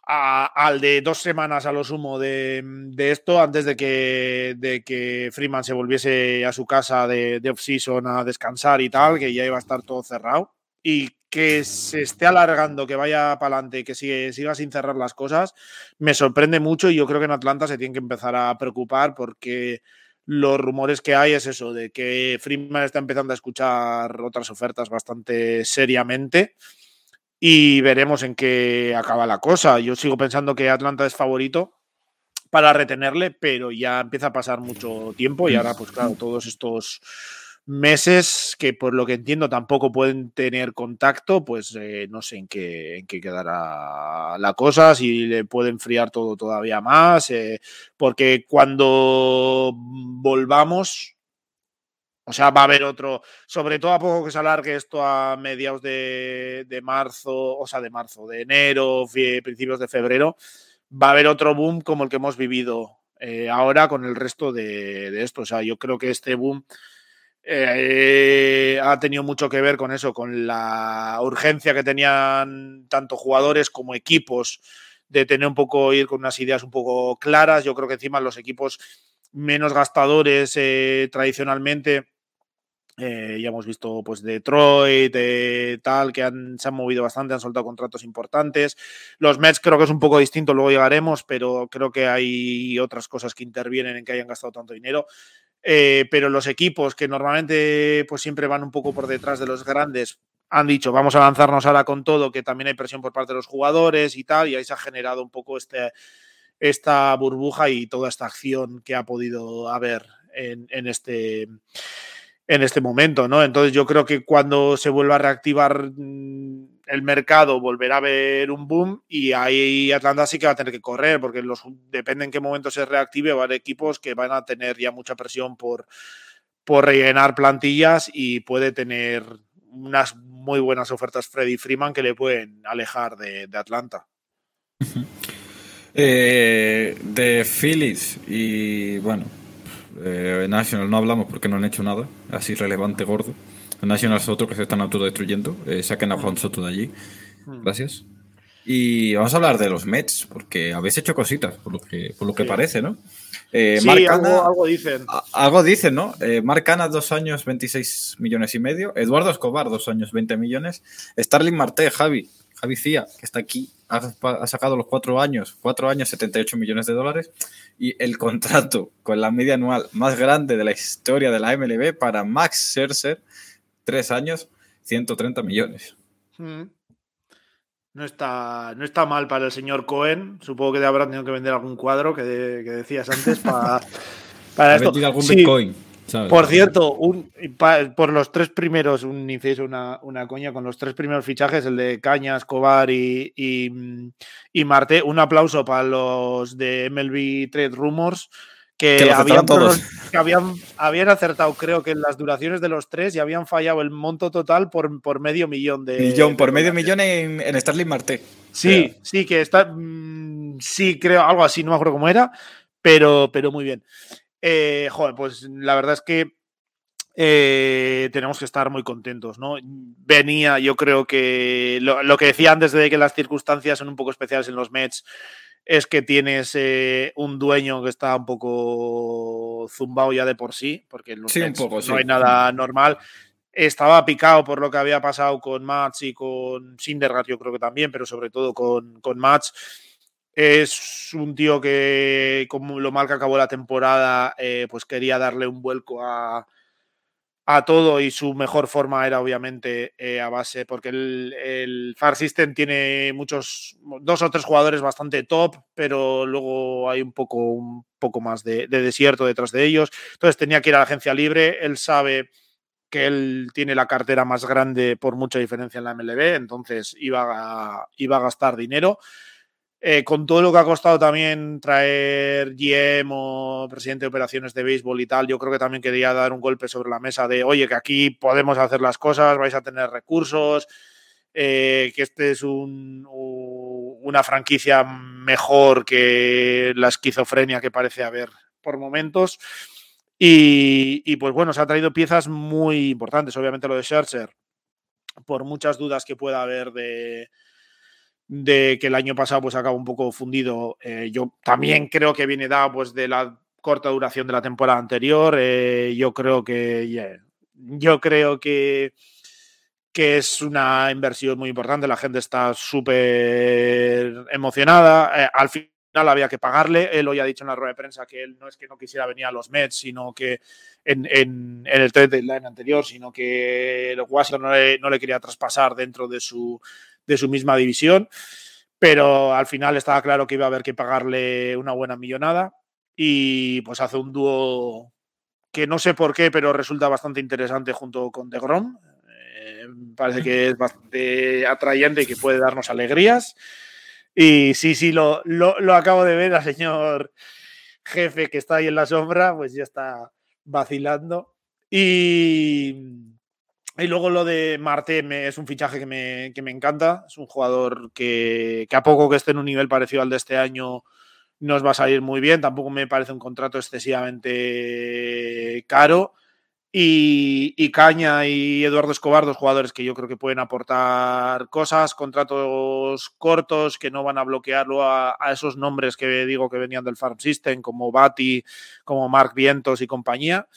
al de dos semanas a lo sumo de, esto, antes de que, de que Freeman se volviese a su casa de, off-season a descansar y tal, que ya iba a estar todo cerrado. Y que se esté alargando, que vaya para adelante, que siga sin cerrar las cosas, me sorprende mucho y yo creo que en Atlanta se tienen que empezar a preocupar porque los rumores que hay es eso, de que Freeman está empezando a escuchar otras ofertas bastante seriamente y veremos en qué acaba la cosa. Yo sigo pensando que Atlanta es favorito para retenerle, pero ya empieza a pasar mucho tiempo y ahora, pues claro, todos estos meses que por lo que entiendo tampoco pueden tener contacto, pues eh, no sé en qué, en qué quedará la cosa, si le puede enfriar todo todavía más, eh, porque cuando volvamos, o sea, va a haber otro, sobre todo a poco que se alargue esto a mediados de, marzo, o sea, de marzo, de enero, principios de febrero, va a haber otro boom como el que hemos vivido eh, ahora con el resto de, de esto. O sea, yo creo que este boom eh, ha tenido mucho que ver con eso, con la urgencia que tenían tanto jugadores como equipos de tener un poco, ir con unas ideas un poco claras. Yo creo que encima los equipos menos gastadores eh, tradicionalmente, eh, ya hemos visto pues Detroit, tal, que han, se han movido bastante, han soltado contratos importantes. Los Mets creo que es un poco distinto, luego llegaremos, pero creo que hay otras cosas que intervienen en que hayan gastado tanto dinero. Eh, pero los equipos que normalmente pues siempre van un poco por detrás de los grandes han dicho vamos a lanzarnos ahora con todo, que también hay presión por parte de los jugadores y tal, y ahí se ha generado un poco este, esta burbuja y toda esta acción que ha podido haber en, este en este momento, ¿no? Entonces yo creo que cuando se vuelva a reactivar mm, el mercado volverá a haber un boom y ahí Atlanta sí que va a tener que correr porque los, depende en qué momento se reactive, va a haber equipos que van a tener ya mucha presión por, por rellenar plantillas y puede tener unas muy buenas ofertas Freddy Freeman que le pueden alejar de, Atlanta. Eh, de Phillies y bueno, eh, National no hablamos porque no han hecho nada así relevante gordo. National es otro que se están autodestruyendo. Eh, saquen a Juan Soto de allí. Hmm. Gracias. Y vamos a hablar de los Mets, porque habéis hecho cositas, por lo que, por lo que parece, ¿no? Eh, sí, algo, dicen. algo dicen, ¿no? Eh, Marc dos años, 26 millones y medio. Eduardo Escobar, dos años, 20 millones. Starling Marte, Javi, Javi Cía, que está aquí, ha, sacado los cuatro años, cuatro años, 78 millones de dólares. Y el contrato con la media anual más grande de la historia de la MLB para Max Scherzer, tres años, 130 millones. Hmm. No está, no está mal para el señor Cohen. Supongo que habrán tenido que vender algún cuadro que, decías antes para, para esto. algún Bitcoin. Por cierto, un, por los tres primeros, un inciso, una, una, coña, con los tres primeros fichajes, el de Cañas, Escobar y, y, y Marte, un aplauso para los de MLB Trade Rumors que, habían, que habían, habían, acertado, creo que en las duraciones de los tres y habían fallado el monto total por, por medio millón de. Millón, por medio millón en, en Starling Marte. Sí, sí, que está. Mm, sí, creo, algo así, no me acuerdo cómo era, pero, pero muy bien. Eh, joder, pues la verdad es que eh, tenemos que estar muy contentos, ¿no? Venía, yo creo que lo, lo, que decía antes de que las circunstancias son un poco especiales en los Mets es que tienes eh, un dueño que está un poco zumbado ya de por sí, porque no hay nada normal. Estaba picado por lo que había pasado con Mats y con Sindergaard, yo creo que también, pero sobre todo con, con Mats. Es un tío que, como lo mal que acabó la temporada, eh, pues quería darle un vuelco a, a todo y su mejor forma era obviamente eh, a base, porque el, Far System tiene muchos, dos o tres jugadores bastante top, pero luego hay un poco, un poco más de, desierto detrás de ellos. Entonces tenía que ir a la agencia libre, él sabe que él tiene la cartera más grande por mucha diferencia en la MLB, entonces iba iba a gastar dinero. Eh, con todo lo que ha costado también traer GM o presidente de operaciones de béisbol y tal, yo creo que también quería dar un golpe sobre la mesa de, oye, que aquí podemos hacer las cosas, vais a tener recursos, eh, que este es una franquicia mejor que la esquizofrenia que parece haber por momentos. Y, pues bueno, se ha traído piezas muy importantes. Obviamente lo de Scherzer, por muchas dudas que pueda haber de, de que el año pasado pues acaba un poco fundido. Eh, yo también creo que viene dado pues de la corta duración de la temporada anterior. Eh, yo creo que yo creo que que es una inversión muy importante. La gente está súper emocionada. Eh, al final había que pagarle. Él hoy ha dicho en la rueda de prensa que él no es que no quisiera venir a los Mets, sino que en, el trade deadline anterior, sino que el Washington no le, no le, quería traspasar dentro de su, de su misma división. Pero al final estaba claro que iba a haber que pagarle una buena millonada. Y pues hace un dúo que no sé por qué, pero resulta bastante interesante junto con DeGrom parece que es bastante atrayente y que puede darnos alegrías. Y sí, sí, lo, lo, acabo de ver al señor jefe que está ahí en la sombra, pues ya está vacilando. Y, y luego lo de Marte es un fichaje que me, que me, encanta. Es un jugador que, a poco que esté en un nivel parecido al de este año nos va a salir muy bien. Tampoco me parece un contrato excesivamente caro. Y, Caña y Eduardo Escobar, dos jugadores que yo creo que pueden aportar cosas, contratos cortos que no van a bloquearlo a, esos nombres que digo que venían del Farm System, como Bati, como Mark Vientos y compañía.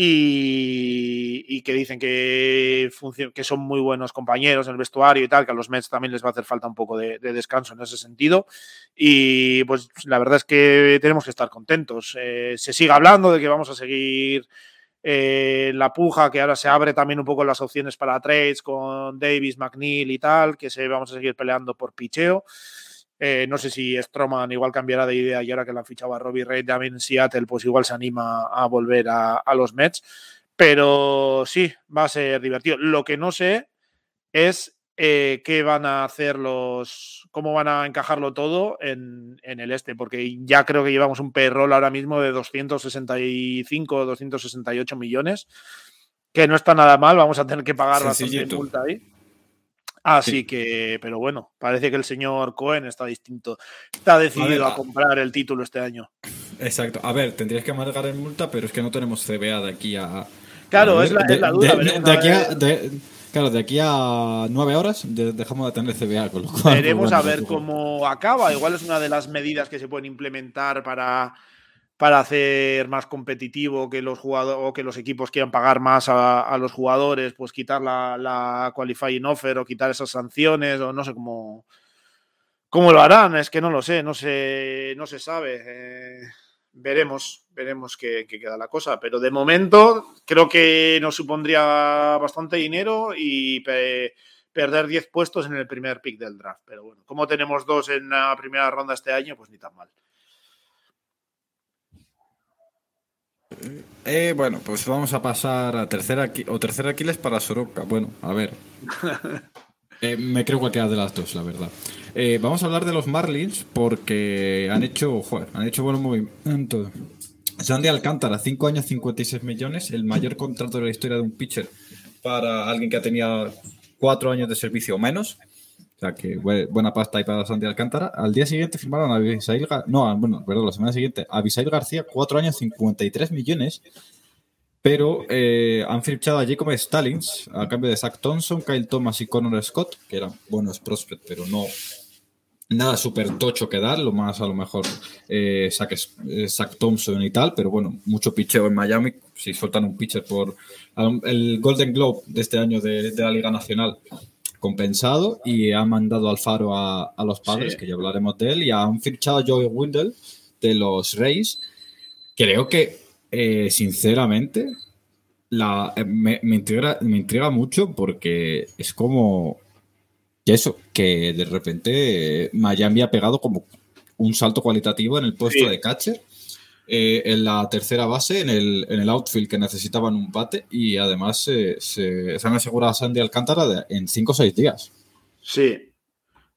Y, que dicen que, que son muy buenos compañeros en el vestuario y tal, que a los Mets también les va a hacer falta un poco de, descanso en ese sentido. Y pues la verdad es que tenemos que estar contentos. Eh, se sigue hablando de que vamos a seguir eh, la puja que ahora se abre también un poco las opciones para trades con Davis, McNeil y tal, que se vamos a seguir peleando por picheo. Eh, no sé si Stroman igual cambiará de idea y ahora que la fichaba a Robbie Ray también en Seattle, pues igual se anima a volver a, a los Mets. Pero sí, va a ser divertido. Lo que no sé es eh, qué van a hacer los, cómo van a encajarlo todo en, el este, porque ya creo que llevamos un payroll ahora mismo de 265 o 268 millones, que no está nada mal, vamos a tener que pagar bastante multa ahí. Así que, pero bueno, parece que el señor Cohen está distinto. Está decidido a, comprar el título este año. Exacto. A ver, tendrías que amargar en multa, pero es que no tenemos CBA de aquí a. Claro, es, la, duda. De, aquí a, Claro, de aquí a nueve horas dejamos de tener CBA, con lo cual. Veremos a ver cómo acaba. Igual es una de las medidas que se pueden implementar para, para hacer más competitivo que los jugadores o que los equipos quieran pagar más a, los jugadores, pues quitar la, la, qualifying offer o quitar esas sanciones, o no sé cómo, cómo lo harán. Es que no lo sé, no se, no se sabe. Eh, veremos, veremos qué, queda la cosa. Pero de momento creo que nos supondría bastante dinero y perder 10 puestos en el primer pick del draft. Pero bueno, como tenemos dos en la primera ronda este año, pues ni tan mal. Eh, bueno, pues vamos a pasar a tercera o tercera Aquiles para Soroka. Bueno, a ver. Eh, me creo cualquiera de las dos, la verdad. Eh, vamos a hablar de los Marlins porque han hecho, joder, han hecho buenos movimientos. Sandy Alcántara, 5 años, 56 millones, el mayor contrato de la historia de un pitcher para alguien que tenía 4 años de servicio o menos. O sea que buena pasta ahí para Sandy Alcántara. Al día siguiente firmaron a Abisail García, no, bueno, perdón, la semana siguiente, a Abisail García, 4 años, 53 millones. Pero eh, han fichado a Jacob Stallings a cambio de Zach Thompson, Kyle Thomas y Connor Scott, que eran buenos prospects, pero no nada súper tocho que dar, lo más a lo mejor eh, Zach, eh, Thompson y tal, pero bueno, mucho picheo en Miami, si sueltan un pitcher por el Golden Globe de este año de, la Liga Nacional compensado y han mandado al Faro a, los padres, que ya hablaremos de él, y han fichado a Joey Windle de los Rays. Creo que eh, sinceramente, la, eh, me, me, intriga, mucho porque es como que eso, que de repente Miami ha pegado como un salto cualitativo en el puesto de catcher, en la tercera base, en el, en el outfield que necesitaban un bate y además se, han asegurado a Sandy Alcántara en 5 o 6 días. Sí.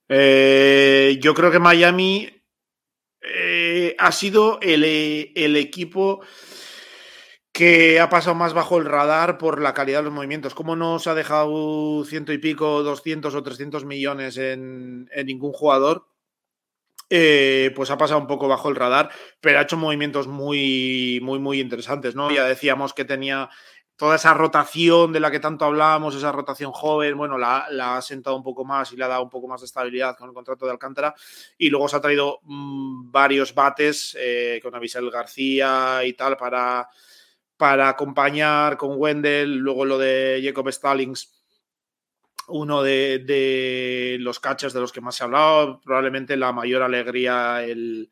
yo creo que Miami ha sido el, el equipo que ha pasado más bajo el radar por la calidad de los movimientos. ¿Cómo no se ha dejado ciento y pico, 200 o 300 millones en, ningún jugador? Eh, pues ha pasado un poco bajo el radar, pero ha hecho movimientos muy, muy, muy interesantes, ¿no? Ya decíamos que tenía toda esa rotación de la que tanto hablábamos, esa rotación joven, bueno, la, ha sentado un poco más y le ha dado un poco más de estabilidad con el contrato de Alcántara. Y luego se ha traído mm, varios bates eh, con Avisel García y tal para, para acompañar con Wendell, luego lo de Jacob Stallings uno de, los catchers de los que más se ha hablado, probablemente la mayor alegría el,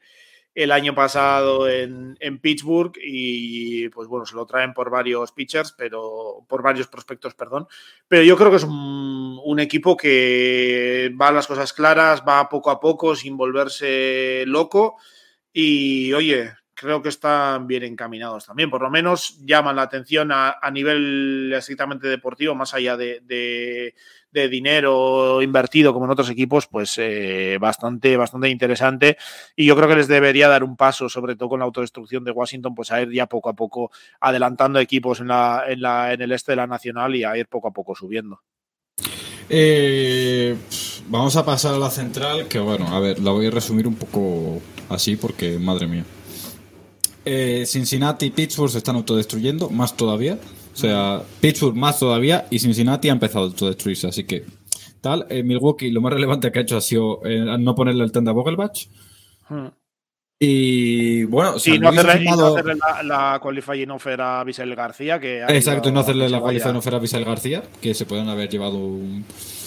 año pasado en, Pittsburgh y pues bueno, se lo traen por varios pitchers, pero por varios prospectos, perdón. Pero yo creo que es un, un equipo que va a las cosas claras, va poco a poco sin volverse loco y oye, creo que están bien encaminados también. Por lo menos llaman la atención a, nivel estrictamente deportivo, más allá de, dinero invertido como en otros equipos, pues eh, bastante, bastante interesante. Y yo creo que les debería dar un paso, sobre todo con la autodestrucción de Washington, pues a ir ya poco a poco adelantando equipos en, la, en, la, en el este de la nacional y a ir poco a poco subiendo. Eh, vamos a pasar a la central, que bueno, a ver, la voy a resumir un poco así porque, madre mía. Eh, Cincinnati y Pittsburgh se están autodestruyendo, más todavía. O sea, Pittsburgh más todavía y Cincinnati ha empezado a autodestruirse, así que tal. Eh, Milwaukee lo más relevante que ha hecho ha sido eh, no ponerle el tenda a Vogelbach. Hmm. Y bueno, sí, no hacerle, la, la, qualifying offer a García. Que Exacto, no hacerle la qualifying offer a Visel García, que se pueden haber llevado un,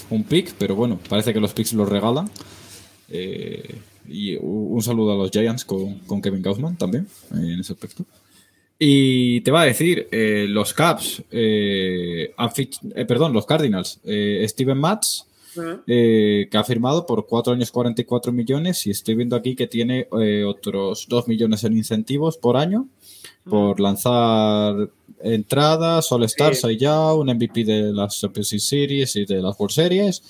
un pick, pero bueno, parece que los picks los regalan. Eh, y un saludo a los Giants con, Kevin Gaussman también, en ese aspecto. Y te va a decir, eh, los Caps, eh, eh, perdón, los Cardinals, Steven Matz, que ha firmado por 4 años 44 millones y estoy viendo aquí que tiene otros 2 millones en incentivos por año por lanzar entradas, All Stars ya, un MVP de las Champions Series y de las World Series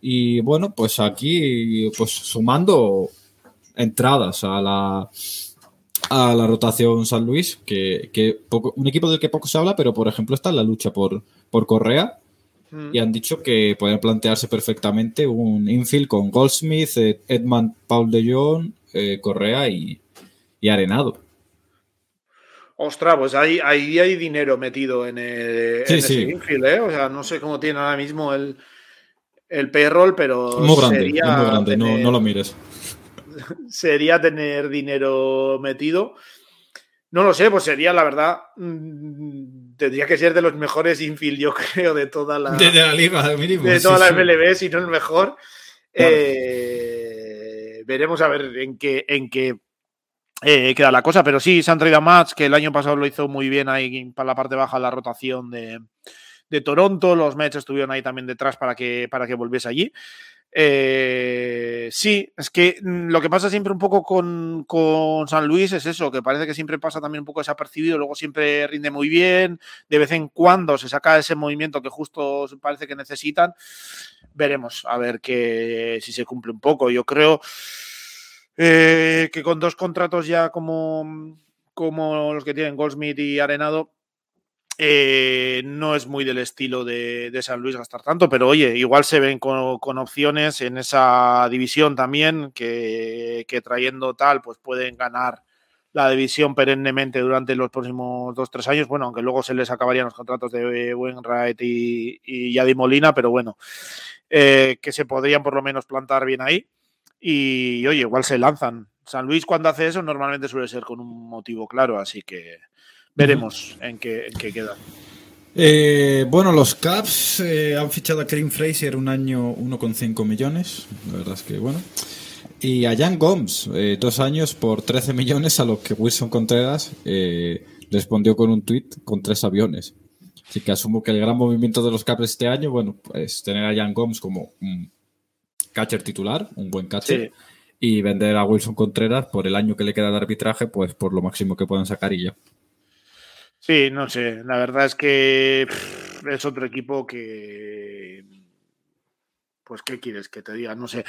y bueno, pues aquí, pues sumando entradas a la, a la rotación San Luis, que, un equipo del que poco se habla, pero por ejemplo está en la lucha por, por Correa. Mm. Y han dicho que pueden plantearse perfectamente un infield con Goldsmith, Edmund Paul de Jong, eh, Correa y, Arenado. Ostras, pues ahí, ahí hay dinero metido en, el, infield, ¿eh? O sea, no sé cómo tiene ahora mismo el, el payroll, pero. Muy grande, muy grande, no, lo mires. Sería tener dinero metido. No lo sé, pues sería la verdad. Mm, tendría que ser de los mejores infield, yo creo, de toda la. De, la liga, mínimo. De toda la MLB, si no el mejor. Eh, veremos a ver en qué, en qué eh, queda la cosa. Pero sí, se han traído a Mats, que el año pasado lo hizo muy bien ahí para la parte baja la rotación de, de Toronto, los Mets estuvieron ahí también detrás para que, para que volviese allí. Eh, sí, es que mm, lo que pasa siempre un poco con, San Luis es eso, que parece que siempre pasa también un poco desapercibido, luego siempre rinde muy bien, de vez en cuando se saca ese movimiento que justo parece que necesitan. Veremos a ver que, si se cumple un poco. Yo creo eh, que con dos contratos ya como, como los que tienen Goldsmith y Arenado, eh, no es muy del estilo de, San Luis gastar tanto, pero oye, igual se ven con, opciones en esa división también, que, trayendo tal, pues pueden ganar la división perennemente durante los próximos dos, tres años. Bueno, aunque luego se les acabarían los contratos de Wainwright y, y Yadi Molina, pero bueno, eh, que se podrían por lo menos plantar bien ahí. Y oye, igual se lanzan. San Luis cuando hace eso normalmente suele ser con un motivo claro, así que veremos en, qué, en qué queda. Eh, bueno, los Caps eh, han fichado a Karim Fraser un año 1,5 millones. La verdad es que bueno. Y a Jan Gomes, eh, dos años por 13 millones, a lo que Wilson Contreras respondió con un tweet con tres aviones. Así que asumo que el gran movimiento de los Caps este año, bueno, pues tener a Jan Gomes como un catcher titular, un buen catcher, y vender a Wilson Contreras por el año que le queda de arbitraje, pues por lo máximo que puedan sacar y ya. Sí, no sé. La verdad es que es otro equipo que. Pues, ¿qué quieres que te diga? No sé.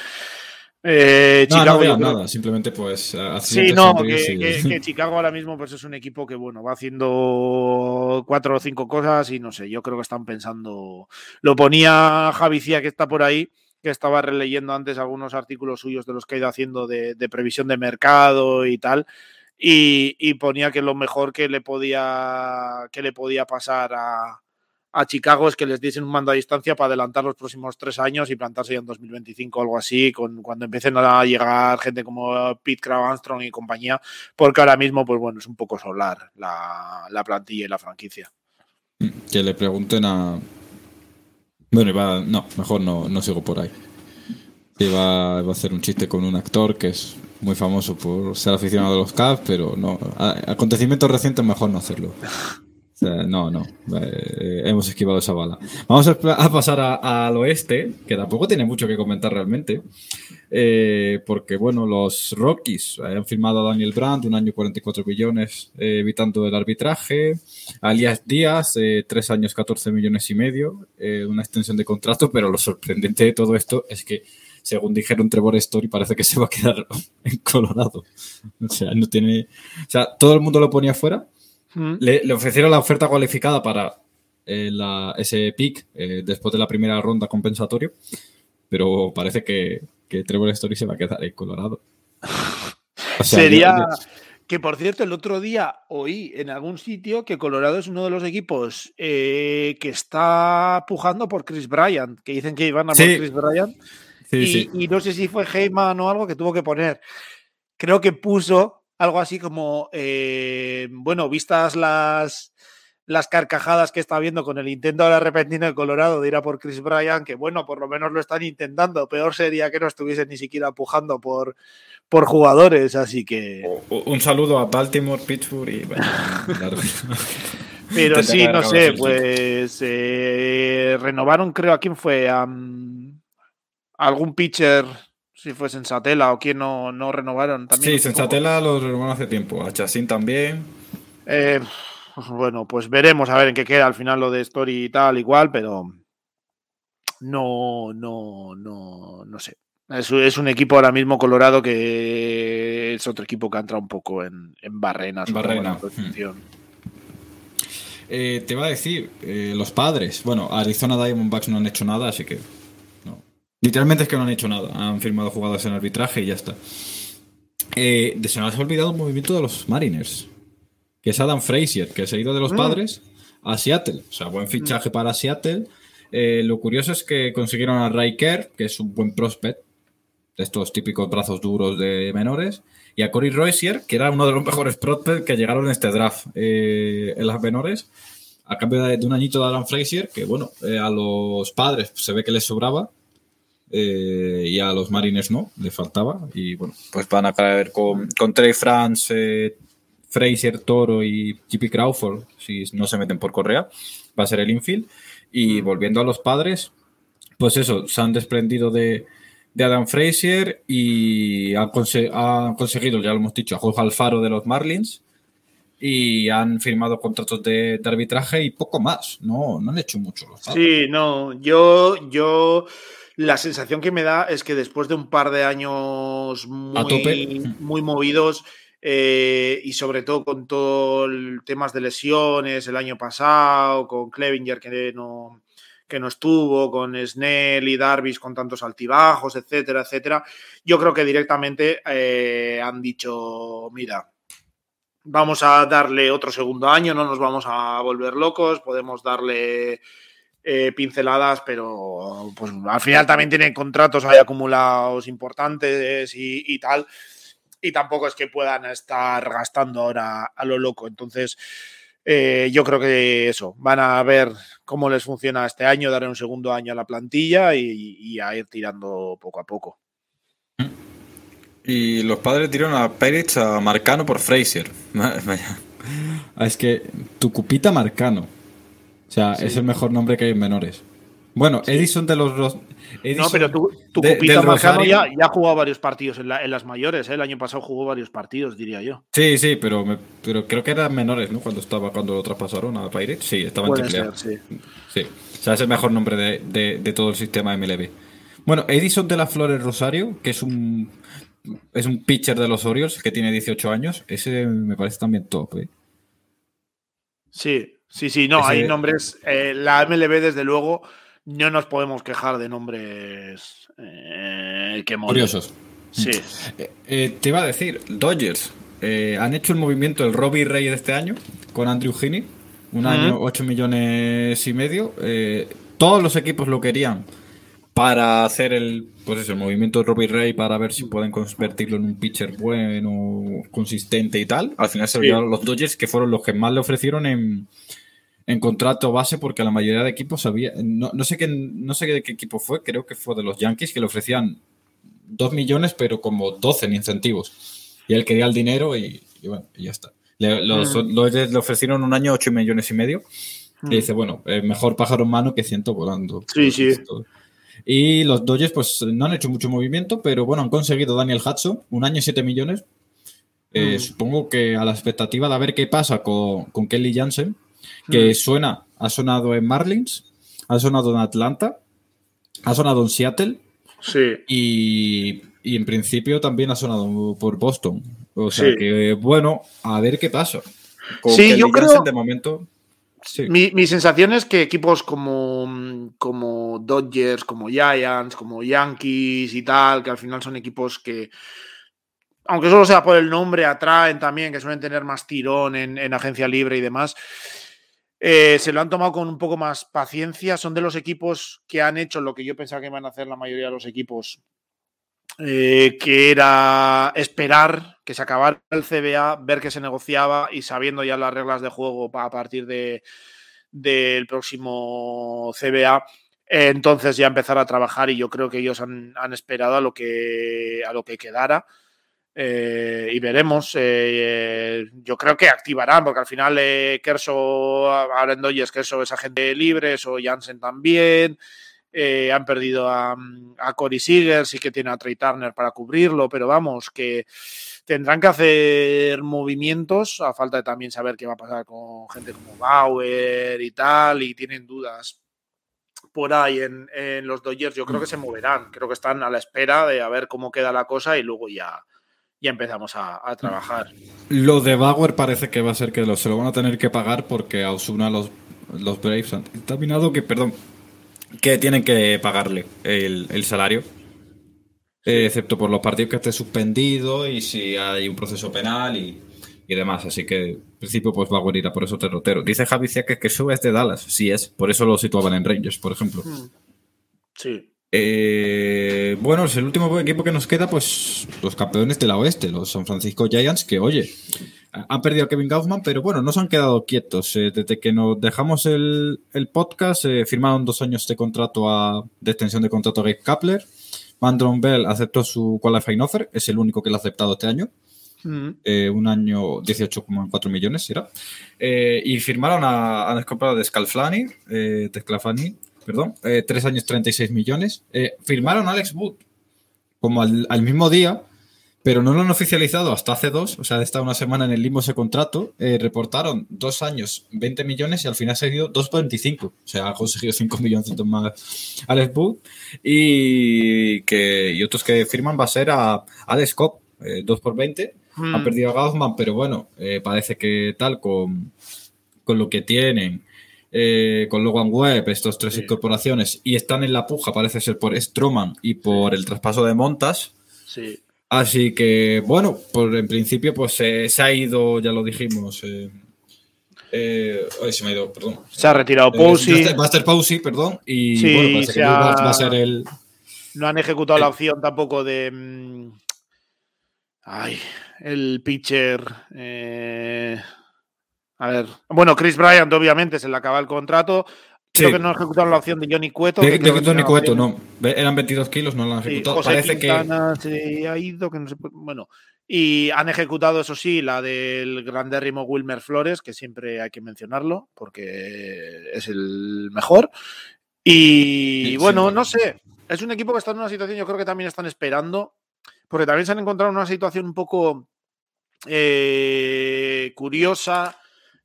Eh, Chicago, no, nada, simplemente pues. Sí, no, que, Chicago ahora mismo pues es un equipo que, bueno, va haciendo cuatro o cinco cosas y no sé, yo creo que están pensando. Lo ponía Javicía que está por ahí, que estaba releyendo antes algunos artículos suyos de los que ha ido haciendo de previsión de mercado y tal y, ponía que lo mejor que le podía, que le podía pasar a, Chicago es que les diesen un mando a distancia para adelantar los próximos tres años y plantarse ya en 2025 o algo así, con, cuando empiecen a llegar gente como Pete Crow Armstrong y compañía, porque ahora mismo, pues bueno, es un poco solar la, plantilla y la franquicia. Que le pregunten a, Bueno, iba, no, mejor no, no sigo por ahí. Iba, iba a hacer un chiste con un actor que es muy famoso por ser aficionado a los Cavs, pero no. acontecimientos recientes mejor no hacerlo. no, no. Eh, hemos esquivado esa bala. Vamos a, pasar al oeste, que tampoco tiene mucho que comentar realmente. Eh, porque, bueno, los Rockies han firmado a Daniel Brandt, un año 44 millones, eh, evitando el arbitraje. Alias Díaz, tres años 14 millones y medio, una extensión de contrato, pero lo sorprendente de todo esto es que según dijeron Trevor Story, parece que se va a quedar en Colorado. O sea, no tiene. O sea, todo el mundo lo ponía fuera. Mm. Le, ofrecieron la oferta cualificada para eh, ese pick eh, después de la primera ronda compensatorio, pero parece que, Trevor Story se va a quedar en Colorado. Sería. Que por cierto, el otro día oí en algún sitio que Colorado es uno de los equipos eh, que está pujando por Chris Bryant, que dicen que iban a por Chris Bryant y, no sé si fue Heyman o algo que tuvo que poner. Creo que puso algo así como, eh, bueno, vistas las, las carcajadas que está viendo con el intento de la repentina de Colorado de ir a por Chris Bryan, que bueno, por lo menos lo están intentando. Peor sería que no estuviesen ni siquiera pujando por, por jugadores, así que. Un saludo a Baltimore, Pittsburgh y. Pero sí, no sé, pues eh, renovaron, creo, a quién fue, a, algún pitcher, si fue Sensatela o quien no, no renovaron también. Sí, Sensatela lo renovaron hace tiempo, a Chassin también. Eh, bueno, pues veremos a ver en qué queda al final lo de Story y tal, igual, pero no, no, no, no sé. Es, un equipo ahora mismo colorado que es otro equipo que ha entrado un poco en, en barrenas. Barrena. Eh, te va a decir, eh, los padres, bueno, Arizona Diamondbacks no han hecho nada, así que Literalmente es que no han hecho nada. Han firmado jugadas en arbitraje y ya está. Eh, se nos ha olvidado un movimiento de los Mariners. Que es Adam Frazier, que se ha ido de los mm. padres a Seattle. O sea, buen fichaje para Seattle. Eh, lo curioso es que consiguieron a Ray Kerr, que es un buen prospect. De estos típicos brazos duros de menores. Y a Corey Roycier, que era uno de los mejores prospects que llegaron en este draft eh, en las menores. A cambio de, un añito de Adam Frazier, que bueno, a los padres se ve que les sobraba eh, y a los Marines no, le faltaba. Y bueno, pues van a caer con, con Trey France, eh, Fraser, Toro y JP Crawford, si no se meten por Correa, va a ser el infield. Y mm. volviendo a los padres, pues eso, se han desprendido de, Adam Frazier y han, conseguido, ya lo hemos dicho, a Jorge Alfaro de los Marlins y han firmado contratos de, arbitraje y poco más. No, no han hecho mucho. Los sí, no, yo, yo la sensación que me da es que después de un par de años muy, muy movidos eh, y sobre todo con todo el temas de lesiones el año pasado, con Clevinger que no, que no estuvo, con Snell y Darvis con tantos altibajos, etcétera, etcétera, yo creo que directamente eh, han dicho, mira, vamos a darle otro segundo año, no nos vamos a volver locos, podemos darle eh, pinceladas, pero pues al final también tienen contratos ahí acumulados importantes y, tal. Y tampoco es que puedan estar gastando ahora a lo loco. Entonces, eh, yo creo que eso, van a ver cómo les funciona este año, darle un segundo año a la plantilla y, a ir tirando poco a poco. Y los padres tiraron a Pérez a Marcano por Fraser. Es que tu cupita Marcano. O sea, es el mejor nombre que hay en menores. Bueno, Edison de los. no, pero tu, tu Cupita ya, ha jugado varios partidos en, las mayores. ¿eh? El año pasado jugó varios partidos, diría yo. Sí, sí, pero, pero creo que eran menores, ¿no? Cuando estaba cuando lo traspasaron a Pirates. Sí, estaba en triple sí. sí. O sea, es el mejor nombre de, de, todo el sistema MLB. Bueno, Edison de las Flores Rosario, que es un. Es un pitcher de los Orioles que tiene 18 años. Ese me parece también top, ¿eh? Sí, Sí, sí, no, hay nombres. Eh, la MLB, desde luego, no nos podemos quejar de nombres eh, que Curiosos. Sí. Eh, te iba a decir, Dodgers han hecho el movimiento el Robbie Rey de este año con Andrew Heaney, un año, 8 millones y medio. todos los equipos lo querían para hacer el, pues el movimiento de Robbie Ray para ver si pueden convertirlo en un pitcher bueno, consistente y tal. Al final se lo los Dodgers, que fueron los que más le ofrecieron en en contrato base porque la mayoría de equipos había, no, sé qué, no sé de qué equipo fue, creo que fue de los Yankees que le ofrecían 2 millones pero como 12 en incentivos. Y él quería el dinero y, bueno, y ya está. Le, los, mm. le ofrecieron un año 8 millones y medio. Y mm. dice, bueno, eh, mejor pájaro en mano que ciento volando. Sí, sí. Y los Dodgers pues no han hecho mucho movimiento, pero bueno, han conseguido Daniel Hudson, un año y 7 millones. Eh, mm. Supongo que a la expectativa de ver qué pasa con, con Kelly Jansen, que suena, ha sonado en Marlins, ha sonado en Atlanta, ha sonado en Seattle. Sí. Y, en principio también ha sonado por Boston. O sea que, bueno, a ver qué pasa. sí, yo creo. De momento. Mi, sensación es que equipos como, como Dodgers, como Giants, como Yankees y tal, que al final son equipos que, aunque solo sea por el nombre, atraen también, que suelen tener más tirón en agencia libre y demás. Eh, se lo han tomado con un poco más paciencia. Son de los equipos que han hecho lo que yo pensaba que iban a hacer la mayoría de los equipos, eh, que era esperar que se acabara el CBA, ver que se negociaba y sabiendo ya las reglas de juego a partir de, del próximo CBA, entonces ya empezar a trabajar y yo creo que ellos han, han esperado a lo que, a lo que quedara. Eh, y veremos. Eh, yo creo que activarán, porque al final eh, Kerso, ahora en Dodgers, Kerso es agente libre, eso Jansen también. Eh, han perdido a, a Corey Seager, sí que tiene a Trey Turner para cubrirlo, pero vamos, que tendrán que hacer movimientos, a falta de también saber qué va a pasar con gente como Bauer y tal, y tienen dudas por ahí en, en los Dodgers. Yo creo que se moverán, creo que están a la espera de a ver cómo queda la cosa y luego ya y empezamos a, trabajar. Lo de Bauer parece que va a ser que lo, se lo van a tener que pagar porque a Osuna los, los Braves han determinado que, perdón, que tienen que pagarle el, salario. excepto por los partidos que esté suspendido y si hay un proceso penal y, demás. Así que, en principio, pues Bauer irá por eso derrotero. Dice Javi que, que sube es de Dallas. Sí es. Por eso lo situaban en Rangers, por ejemplo. Hmm. Sí. Eh, bueno, es el último equipo que nos queda, pues los campeones de la oeste, los San Francisco Giants, que oye, han perdido a Kevin Kaufman, pero bueno, no se han quedado quietos. Eh, desde que nos dejamos el, podcast, eh, firmaron dos años de contrato de extensión de contrato a Gabe Kapler. Mandron Bell aceptó su qualifying offer, es el único que lo ha aceptado este año. Mm. un año 18,4 millones era. y firmaron a, a de Scalflani, de Scalfani, perdón, eh, tres años 36 millones. Eh, firmaron a Alex Wood como al, mismo día, pero no lo han oficializado hasta hace dos, o sea, estado una semana en el limbo ese contrato. Eh, reportaron dos años 20 millones y al final ha seguido 2,25, o sea, ha conseguido 5 millones más Alex Wood. Y, que, y otros que firman va a ser a Alex Cobb, 2 por 20. Han hmm. perdido a Gaussman, pero bueno, parece que tal con, con lo que tienen eh, con Logan Webb, estas tres incorporaciones, y están en la puja, parece ser por Stroman y por el traspaso de Montas. Sí. Así que, bueno, por en principio, pues eh, se ha ido, ya lo dijimos. Eh, se me ha ido, perdón. Se ha retirado Posey. Master Posey, perdón. Y bueno, parece que va, a ser el. No han ejecutado la opción tampoco de. Mm, ay, el pitcher. A ver, bueno, Chris Bryant obviamente se le acaba el contrato. Creo que no ejecutaron la opción de Johnny Cueto. De, Johnny Cueto, no. Eran 22 kilos, no la han ejecutado. Parece que. Se ha ido, que no se Bueno, y han ejecutado, eso sí, la del grandérrimo Wilmer Flores, que siempre hay que mencionarlo, porque es el mejor. Y bueno, no sé. Es un equipo que está en una situación, yo creo que también están esperando, porque también se han encontrado en una situación un poco eh, curiosa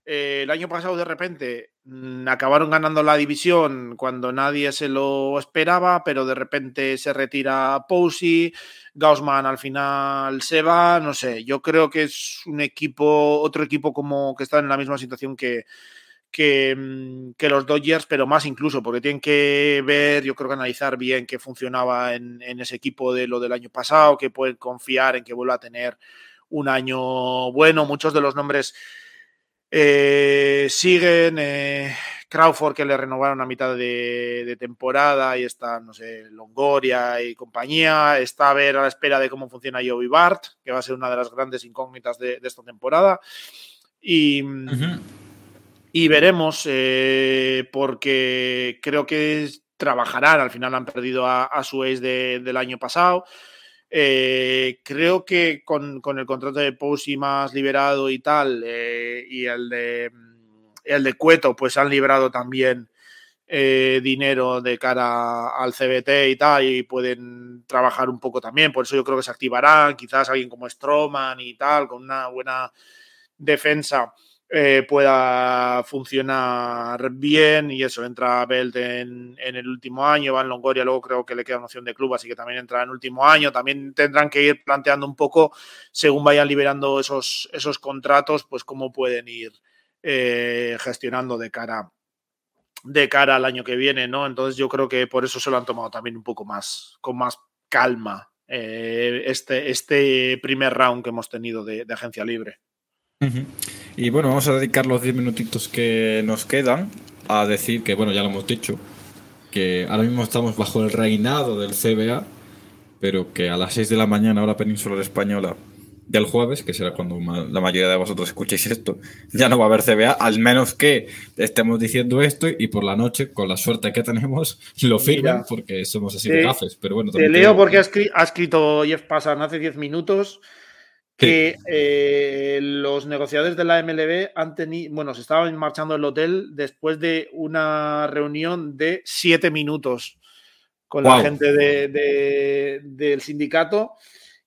eh, el año pasado de repente mm, acabaron ganando la división cuando nadie se lo esperaba, pero de repente se retira Posey, Gaussman al final se va, no sé, yo creo que es un equipo, otro equipo como que está en la misma situación que, que, mm, los Dodgers, pero más incluso, porque tienen que ver, yo creo que analizar bien qué funcionaba en, ese equipo de lo del año pasado, que pueden confiar en que vuelva a tener un año bueno. Muchos de los nombres eh, siguen eh, Crawford que le renovaron a mitad de, temporada y está, no sé, Longoria y compañía. Está a ver a la espera de cómo funciona Joey Bart, que va a ser una de las grandes incógnitas de, esta temporada. Y, Y veremos, eh, porque creo que trabajarán. Al final han perdido a, a su ex del año pasado. Eh, creo que con, con, el contrato de Pousi más liberado y tal, eh, y el de, el de Cueto, pues han liberado también eh, dinero de cara al CBT y tal, y pueden trabajar un poco también. Por eso yo creo que se activarán. Quizás alguien como Stroman y tal, con una buena defensa eh, pueda funcionar bien y eso, entra Belt en, el último año, Van Longoria luego creo que le queda una opción de club, así que también entra en último año, también tendrán que ir planteando un poco, según vayan liberando esos, esos contratos, pues cómo pueden ir eh, gestionando de cara de cara al año que viene, ¿no? Entonces yo creo que por eso se lo han tomado también un poco más, con más calma eh, este, este primer round que hemos tenido de agencia libre. Uh -huh. Y bueno, vamos a dedicar los 10 minutitos que nos quedan a decir que, bueno, ya lo hemos dicho, que ahora mismo estamos bajo el reinado del CBA, pero que a las 6 de la mañana, hora peninsular española, del jueves, que será cuando la mayoría de vosotros escuchéis esto, ya no va a haber CBA, al menos que estemos diciendo esto y por la noche, con la suerte que tenemos, lo firmen, Mira, porque somos así de gafes. Pero bueno, te leo porque ha escrito, Jeff Passan hace 10 minutos que eh, los negociadores de la MLB han tenido, bueno, se estaban marchando del hotel después de una reunión de siete minutos con wow. la gente de, de, del sindicato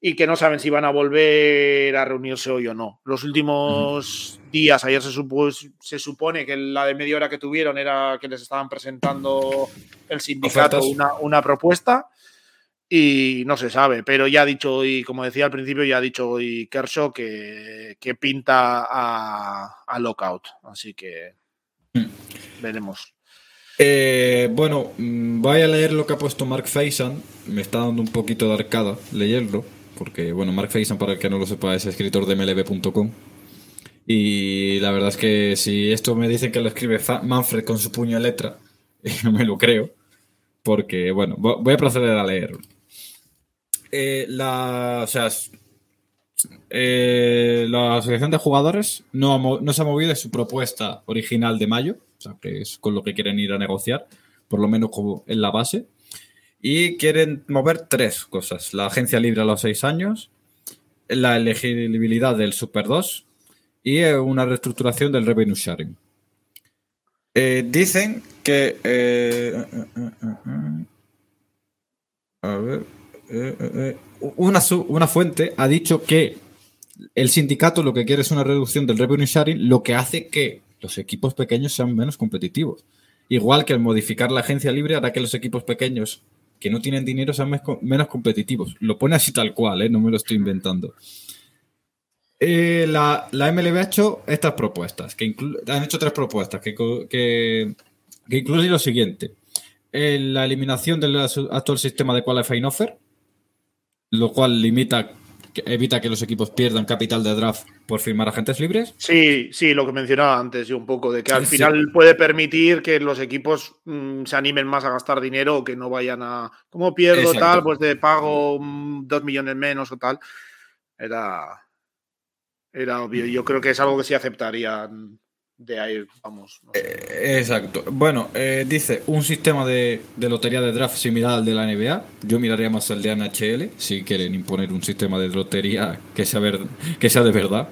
y que no saben si van a volver a reunirse hoy o no. Los últimos días, ayer se, supo, se, supone que la de media hora que tuvieron era que les estaban presentando el sindicato una, una propuesta y no se sabe, pero ya ha dicho hoy, como decía al principio, ya ha dicho hoy Kershaw que, que pinta a, a, lockout, así que mm. veremos. Eh, bueno, mm, voy a leer lo que ha puesto Mark Faison, me está dando un poquito de arcada leerlo, porque bueno, Mark Faison, para el que no lo sepa, es escritor de mlb.com. Y la verdad es que si esto me dicen que lo escribe Manfred con su puño de letra, me lo creo, porque bueno, voy a proceder a leerlo eh, la, o sea, eh, la asociación de jugadores no, no, se ha movido de su propuesta original de mayo, o sea, que es con lo que quieren ir a negociar, por lo menos como en la base. Y quieren mover tres cosas: la agencia libre a los seis años, la elegibilidad del Super 2 y eh, una reestructuración del revenue sharing. Dicen que. A ver. Eh, eh, una, una fuente ha dicho que el sindicato lo que quiere es una reducción del revenue sharing, lo que hace que los equipos pequeños sean menos competitivos. Igual que al modificar la agencia libre hará que los equipos pequeños que no tienen dinero sean menos competitivos. Lo pone así tal cual, ¿eh? no me lo estoy inventando. Eh, la, la, MLB ha hecho estas propuestas, que han hecho tres propuestas, que, que, que incluyen lo siguiente. Eh, la eliminación del actual sistema de qualifying offer, lo cual limita, evita que los equipos pierdan capital de draft por firmar agentes libres. Sí, sí, lo que mencionaba antes yo un poco, de que al sí, final sí. puede permitir que los equipos mmm, se animen más a gastar dinero o que no vayan a, como pierdo Exacto. tal, pues de pago mmm, dos millones menos o tal. Era, era obvio. Yo creo que es algo que sí aceptarían de ahí, vamos. Eh, exacto. Bueno, eh, dice un sistema de, de, lotería de draft similar al de la NBA. Yo miraría más el de NHL, si quieren imponer un sistema de lotería que sea, ver, que sea de verdad,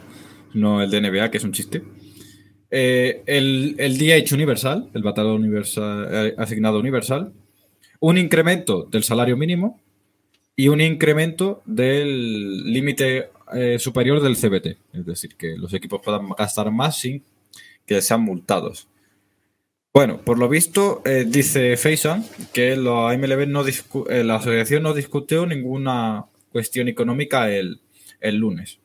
no el de NBA, que es un chiste. Eh, el, DH universal, el batallón universal, asignado universal. Un incremento del salario mínimo y un incremento del límite superior del CBT. Es decir, que los equipos puedan gastar más sin que sean multados. Bueno, por lo visto, eh, dice Faison que la MLB no eh, la asociación no discutió ninguna cuestión económica el, el lunes.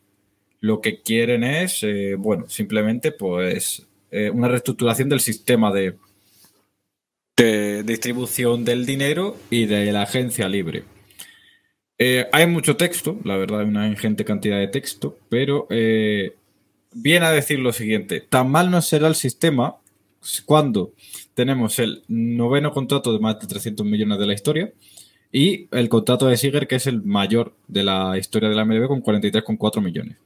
Lo que quieren es, eh, bueno, simplemente pues una reestructuración del sistema de, de, distribución del dinero y de la agencia libre. Hay mucho texto, la verdad, hay una ingente cantidad de texto, pero viene a decir lo siguiente, tan mal no será el sistema cuando tenemos el noveno contrato de más de 300 millones de la historia y el contrato de Siger, que es el mayor de la historia de la MLB con 43,4 millones.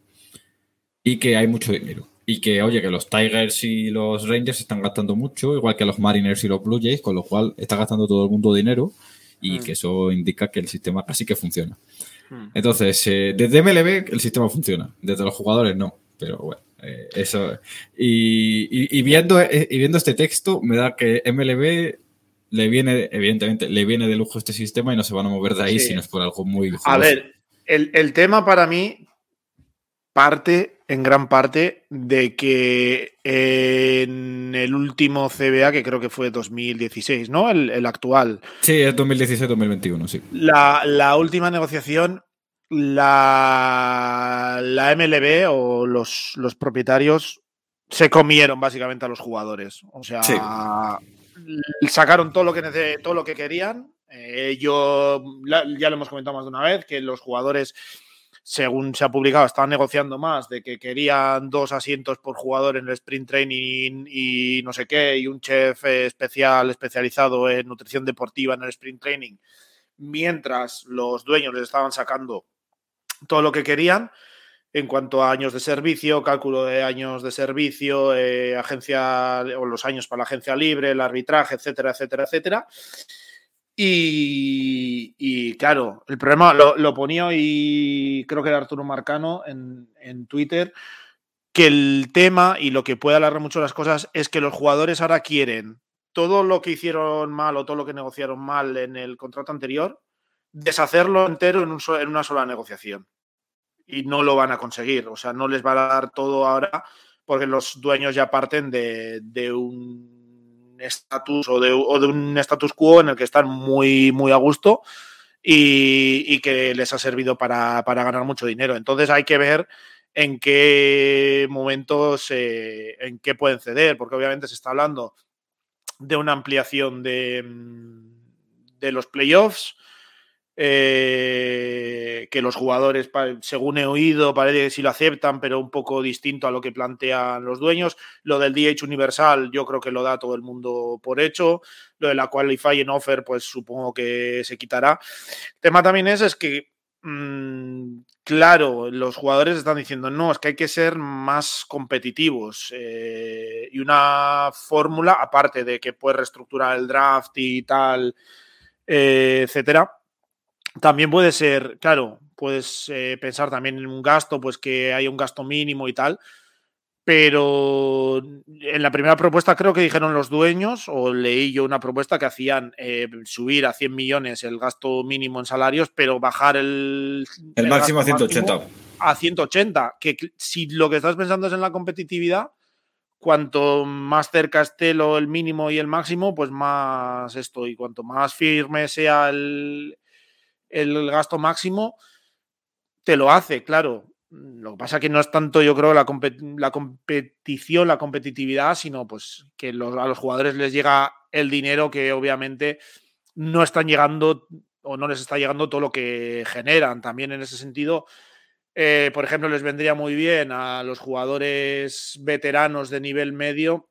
Y que hay mucho dinero. y que, oye, que los Tigers y los Rangers están gastando mucho, igual que los Mariners y los Blue Jays, con lo cual está gastando todo el mundo dinero y Mm. que eso indica que el sistema casi que funciona. Hmm. Entonces, eh, desde MLB el sistema funciona, desde los jugadores no, pero bueno, eh, eso. Y, y- y viendo, eh, y viendo este texto, me da que MLB le viene, evidentemente, le viene de lujo este sistema y no se van a mover de ahí Sí. si no es por algo muy A jugoso. ver, el, el tema para mí parte en gran parte de que en el último CBA, que creo que fue 2016, ¿no? El, el actual, Sí, es 2016-2021, sí. la, la última negociación, la, la MLB o los, los propietarios se comieron básicamente a los jugadores. O sea, Sí. sacaron todo lo que, todo lo que querían. Eh, yo ya lo hemos comentado más de una vez, que los jugadores, según se ha publicado, estaban negociando más de que querían dos asientos por jugador en el sprint training y no sé qué, y un chef especial especializado en nutrición deportiva en el sprint training mientras los dueños les estaban sacando todo lo que querían en cuanto a años de servicio, cálculo de años de servicio, eh, agencia o los años para la agencia libre, el arbitraje, etcétera, etcétera, etcétera. Y, y, claro, el problema lo, lo ponía hoy, creo que era Arturo Marcano en, en Twitter, que el tema y lo que puede alargar mucho las cosas es que los jugadores ahora quieren todo lo que hicieron mal o todo lo que negociaron mal en el contrato anterior, deshacerlo entero en, un so- en una sola negociación. Y no lo van a conseguir. O sea, no les va a dar todo ahora porque los dueños ya parten de, un estatus o de, un status quo en el que están muy, muy a gusto y, que les ha servido para, para ganar mucho dinero. Entonces hay que ver en qué momentos, eh, en qué pueden ceder, porque obviamente se está hablando de una ampliación de, mm, de los playoffs. Eh, que los jugadores, según he oído, parece que sí lo aceptan, pero un poco distinto a lo que plantean los dueños. Lo del DH universal, yo creo que lo da todo el mundo por hecho. Lo de la qualifying offer, pues supongo que se quitará. El tema también es, es que, mm, claro, los jugadores están diciendo, no, es que hay que ser más competitivos. eh, y una fórmula, aparte de que puedes reestructurar el draft y tal, eh, etcétera, también puede ser, claro, puedes eh, pensar también en un gasto, pues que haya un gasto mínimo y tal. Pero en la primera propuesta creo que dijeron los dueños, o leí yo una propuesta que hacían eh, subir a 100 millones el gasto mínimo en salarios, pero bajar el, El máximo a gasto 180. máximo a 180. Que si lo que estás pensando es en la competitividad, cuanto más cerca esté lo, el mínimo y el máximo, pues más esto. Y cuanto más firme sea el, el gasto máximo, te lo hace, claro. Lo que pasa es que no es tanto, yo creo, la, compe- la competición, la competitividad, sino pues que a los jugadores les llega el dinero que obviamente no están llegando o no les está llegando todo lo que generan. También en ese sentido, eh, por ejemplo, les vendría muy bien a los jugadores veteranos de nivel medio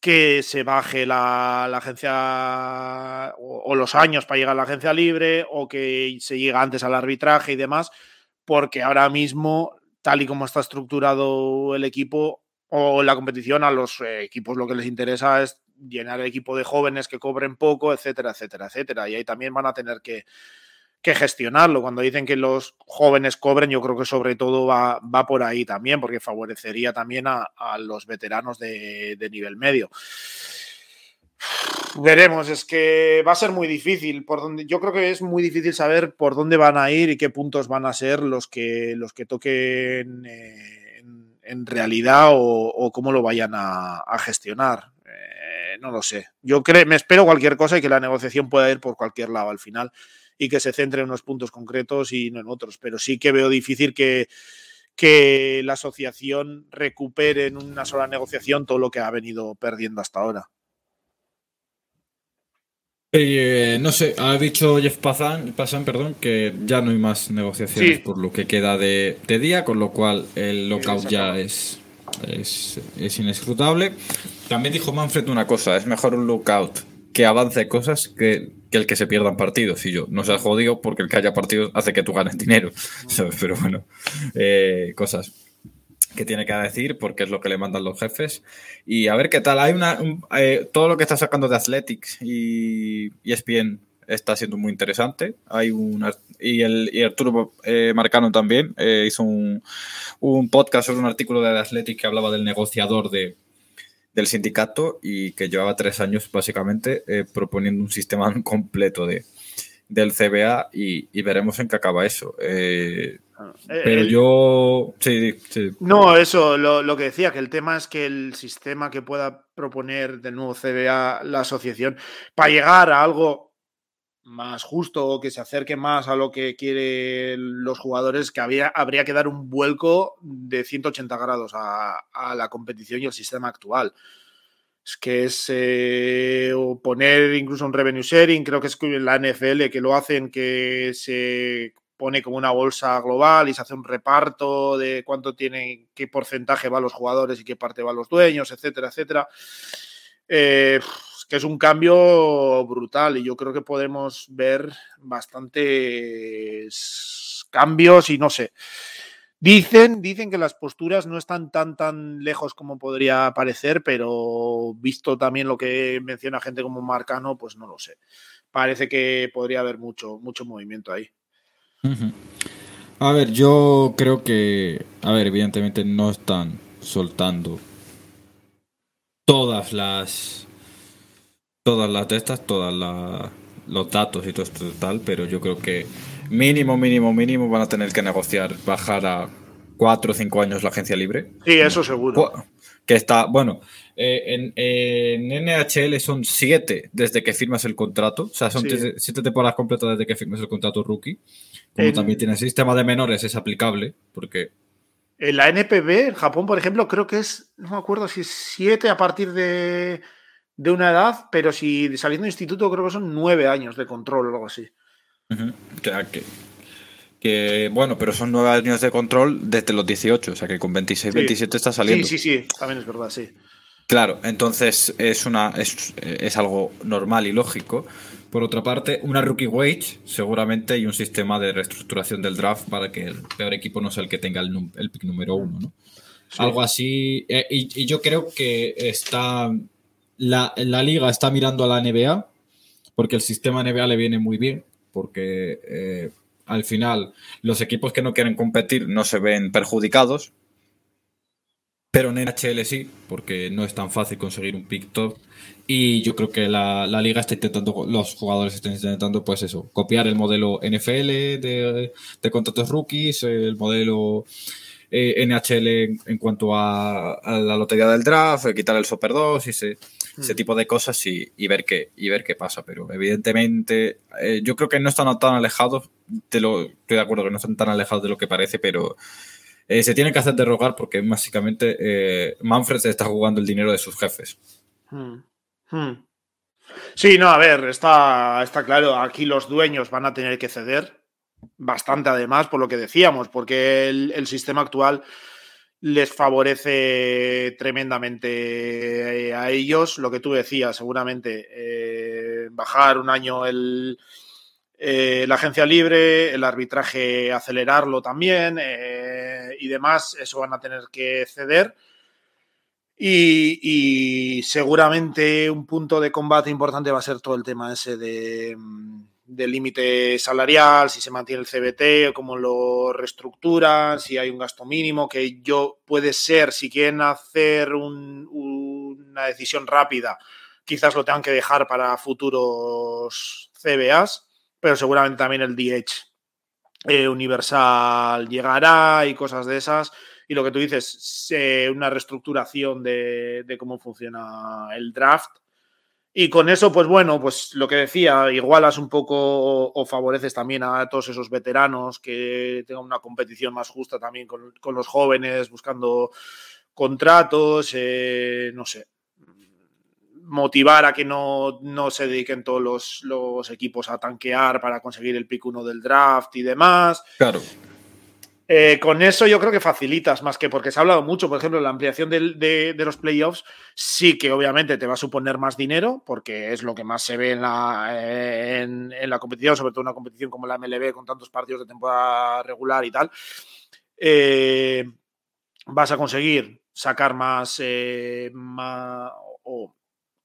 que se baje la, agencia o, o los años para llegar a la agencia libre o que se llega antes al arbitraje y demás, porque ahora mismo, tal y como está estructurado el equipo o la competición, a los eh, equipos lo que les interesa es llenar el equipo de jóvenes que cobren poco, etcétera, etcétera, etcétera. Y ahí también van a tener que, que gestionarlo. Cuando dicen que los jóvenes cobren, yo creo que sobre todo va, va por ahí también, porque favorecería también a, los veteranos de, nivel medio. Veremos, es que va a ser muy difícil. Por donde, yo creo que es muy difícil saber por dónde van a ir y qué puntos van a ser los que, los que toquen eh, en, realidad o, cómo lo vayan a, a gestionar. Eh, no lo sé. Yo creo, me espero cualquier cosa y que la negociación pueda ir por cualquier lado al final y que se centre en unos puntos concretos y no en otros. Pero sí que veo difícil que, que la asociación recupere en una sola negociación todo lo que ha venido perdiendo hasta ahora. Eh, no sé, ha dicho Jeff Passan, Passan perdón, que ya no hay más negociaciones sí. por lo que queda de, de, día, con lo cual el lockout ya es, es, es, inescrutable. También dijo Manfred una cosa, es mejor un lockout que avance cosas que, el que se pierdan partidos. Y yo, no se ha jodido porque el que haya partidos hace que tú ganes dinero. Pero bueno, eh, cosas. que tiene que decir, porque es lo que le mandan los jefes. Y a ver qué tal. Hay una. Eh, todo lo que está sacando de Athletics y, y ESPN está siendo muy interesante. Hay un y el y Arturo eh, Marcano también hizo un, un, podcast sobre un artículo de The Athletic que hablaba del negociador de, del sindicato y que llevaba tres años básicamente eh, proponiendo un sistema completo de, del CBA y, y veremos en qué acaba eso. Eh, pero yo. Sí, sí. No, eso, lo, lo, que decía, que el tema es que el sistema que pueda proponer de nuevo CBA la asociación, para llegar a algo más justo que se acerque más a lo que quieren los jugadores, que había, habría que dar un vuelco de 180 grados a, la competición y el sistema actual. Es que es eh, poner incluso un revenue sharing, creo que es la NFL que lo hacen, que se pone como una bolsa global y se hace un reparto de cuánto tiene, qué porcentaje va a los jugadores y qué parte va a los dueños, etcétera, etcétera. Eh, que es un cambio brutal y yo creo que podemos ver bastantes cambios y no sé. Dicen, dicen que las posturas no están tan tan lejos como podría parecer, pero visto también lo que menciona gente como Marcano, pues no lo sé. Parece que podría haber mucho, mucho movimiento ahí. A ver, yo creo que, a ver, evidentemente no están soltando todas las todas las de estas, todas los datos y todo esto tal, pero yo creo que mínimo, mínimo, mínimo van a tener que negociar bajar a cuatro o cinco años la agencia libre. Sí, eso seguro. Que está, bueno, eh, en, en, NHL son siete desde que firmas el contrato, o sea, son sí. siete temporadas completas desde que firmas el contrato rookie. Como en, también tiene el sistema de menores, es aplicable, porque en la NPB, en Japón, por ejemplo, creo que es, no me acuerdo si es siete a partir de de una edad, pero si saliendo de instituto creo que son nueve años de control o algo así. Uh -huh. que, que, bueno, pero son nueve años de control desde los 18, o sea que con 26, sí. 27 está saliendo. Sí, sí, sí, también es verdad, sí. Claro, entonces es, una, es, es algo normal y lógico. Por otra parte, una rookie wage seguramente y un sistema de reestructuración del draft para que el peor equipo no sea el que tenga el, el pick número uno, ¿no? Sí. Algo así. Eh, y, y, yo creo que está la, la, liga está mirando a la NBA porque el sistema NBA le viene muy bien, porque eh, al final los equipos que no quieren competir no se ven perjudicados, pero en NHL sí, porque no es tan fácil conseguir un pick top. Y yo creo que la, la, liga está intentando, los jugadores están intentando, pues eso, copiar el modelo NFL de, de contratos rookies, el modelo eh, NHL en, cuanto a, a, la lotería del draft, quitar el Super 2 y se, mm. ese tipo de cosas y, y, ver qué, y ver qué pasa. Pero evidentemente eh, yo creo que no están tan alejados de lo, estoy de acuerdo que no están tan alejados de lo que parece, pero eh, se tienen que hacer de rogar porque básicamente eh, Manfred se está jugando el dinero de sus jefes. Hmm. Hmm. Sí, no, a ver, está, está claro, aquí los dueños van a tener que ceder bastante además por lo que decíamos, porque el, el sistema actual les favorece tremendamente a ellos. Lo que tú decías, seguramente, eh, bajar un año el, eh, la agencia libre, el arbitraje acelerarlo también eh, y demás, eso van a tener que ceder. Y, y, seguramente un punto de combate importante va a ser todo el tema ese de, del límite salarial, si se mantiene el CBT, cómo lo reestructuran, si hay un gasto mínimo, que yo puede ser, si quieren hacer un, una decisión rápida, quizás lo tengan que dejar para futuros CBAs, pero seguramente también el DH eh, universal llegará y cosas de esas. Y lo que tú dices, una reestructuración de cómo funciona el draft y con eso, pues bueno, pues lo que decía, igualas un poco o, favoreces también a todos esos veteranos que tengan una competición más justa también con, con los jóvenes, buscando contratos, eh, no sé, motivar a que no, no se dediquen todos los, los, equipos a tanquear para conseguir el pick uno del draft y demás. Claro. Eh, con eso yo creo que facilitas más que porque se ha hablado mucho, por ejemplo, la ampliación de, los playoffs sí que obviamente te va a suponer más dinero porque es lo que más se ve en la, en, en la competición, sobre todo una competición como la MLB con tantos partidos de temporada regular y tal. Eh, vas a conseguir sacar más, eh, o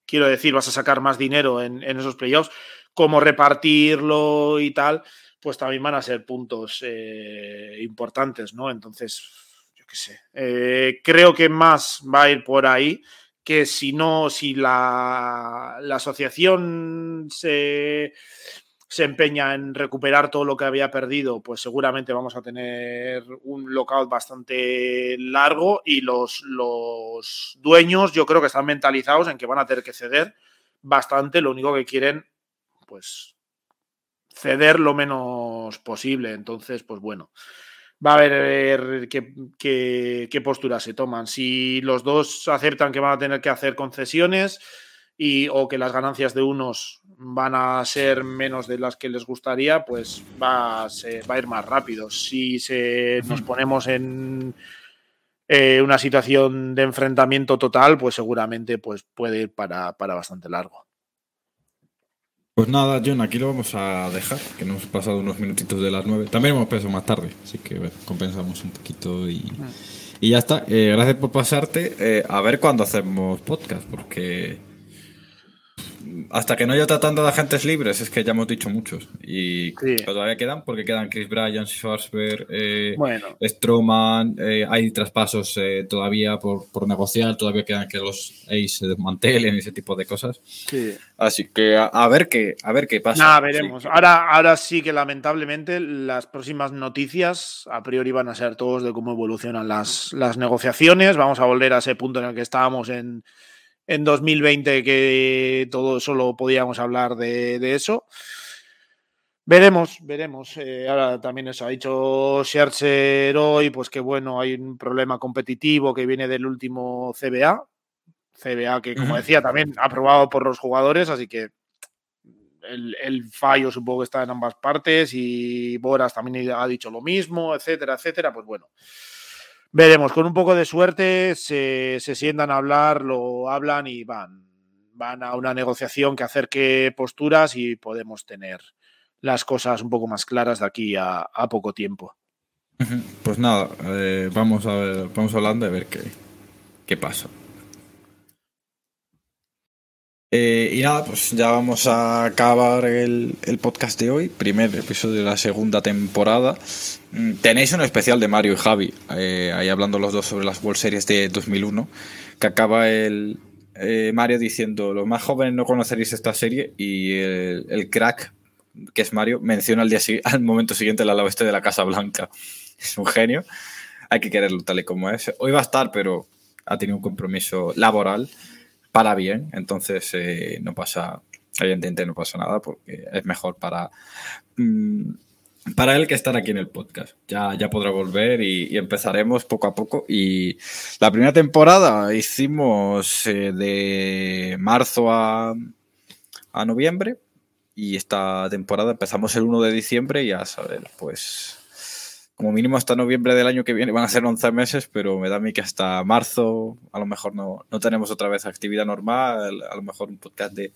quiero decir, vas a sacar más dinero en, esos playoffs, cómo repartirlo y tal, pues también van a ser puntos eh, importantes, ¿no? Entonces, yo qué sé, eh, creo que más va a ir por ahí que si no, si la, asociación se se empeña en recuperar todo lo que había perdido, pues seguramente vamos a tener un lockout bastante largo y los, los dueños yo creo que están mentalizados en que van a tener que ceder bastante, lo único que quieren, pues ceder lo menos posible. Entonces, pues bueno, va a ver qué, qué, qué posturas se toman. Si los dos aceptan que van a tener que hacer concesiones, y, o que las ganancias de unos van a ser menos de las que les gustaría, pues va a, va a ir más rápido. Si se, nos ponemos en eh, una situación de enfrentamiento total, pues seguramente pues puede ir para, para bastante largo. Pues nada, John, aquí lo vamos a dejar, que nos hemos pasado unos minutitos de las nueve. También hemos pasado más tarde, así que compensamos un poquito y, y ya está. Eh, gracias por pasarte. Eh, a ver cuándo hacemos podcast, porque hasta que no haya otra tanda de agentes libres, es que ya hemos dicho muchos. Y todavía quedan, porque quedan Chris Bryan, Schwarzberg, eh, Stroman, eh, hay traspasos eh, todavía por, negociar, todavía quedan que los Ace se desmantelen y ese tipo de cosas. Así que a, ver qué, a ver qué pasa. Nada, veremos. Ahora, ahora sí que lamentablemente las próximas noticias a priori van a ser todos de cómo evolucionan las, las negociaciones. Vamos a volver a ese punto en el que estábamos en en 2020 que todo solo podíamos hablar de, eso. Veremos, veremos. Eh, ahora también eso ha dicho Scherzer hoy, pues que bueno, hay un problema competitivo que viene del último CBA. CBA que, como decía, también aprobado por los jugadores, así que el, el, fallo supongo que está en ambas partes y Boras también ha dicho lo mismo, etcétera, etcétera. Pues bueno, Veremos, con un poco de suerte se, sientan a hablar, lo hablan y van, van a una negociación que acerque posturas y podemos tener las cosas un poco más claras de aquí a, poco tiempo. Pues nada, eh, vamos a ver, vamos hablando de ver qué, qué pasa. Eh, y nada, pues ya vamos a acabar el, podcast de hoy, primer episodio de la segunda temporada. Mm, tenéis un especial de Mario y Javi, eh, ahí hablando los dos sobre las World Series de 2001, que acaba el eh, Mario diciendo, los más jóvenes no conoceréis esta serie y el, crack, que es Mario, menciona al, día, al momento siguiente el ala oeste de la Casa Blanca. Es un genio, hay que quererlo tal y como es. Hoy va a estar, pero ha tenido un compromiso laboral para bien, entonces eh, no pasa, evidentemente no pasa nada porque es mejor para, mm, para él que estar aquí en el podcast. Ya, ya podrá volver y, empezaremos poco a poco. Y la primera temporada hicimos eh, de marzo a, a noviembre y esta temporada empezamos el 1 de diciembre y a saber, pues como mínimo hasta noviembre del año que viene van a ser 11 meses, pero me da a mí que hasta marzo a lo mejor no, no tenemos otra vez actividad normal, a lo mejor un podcast de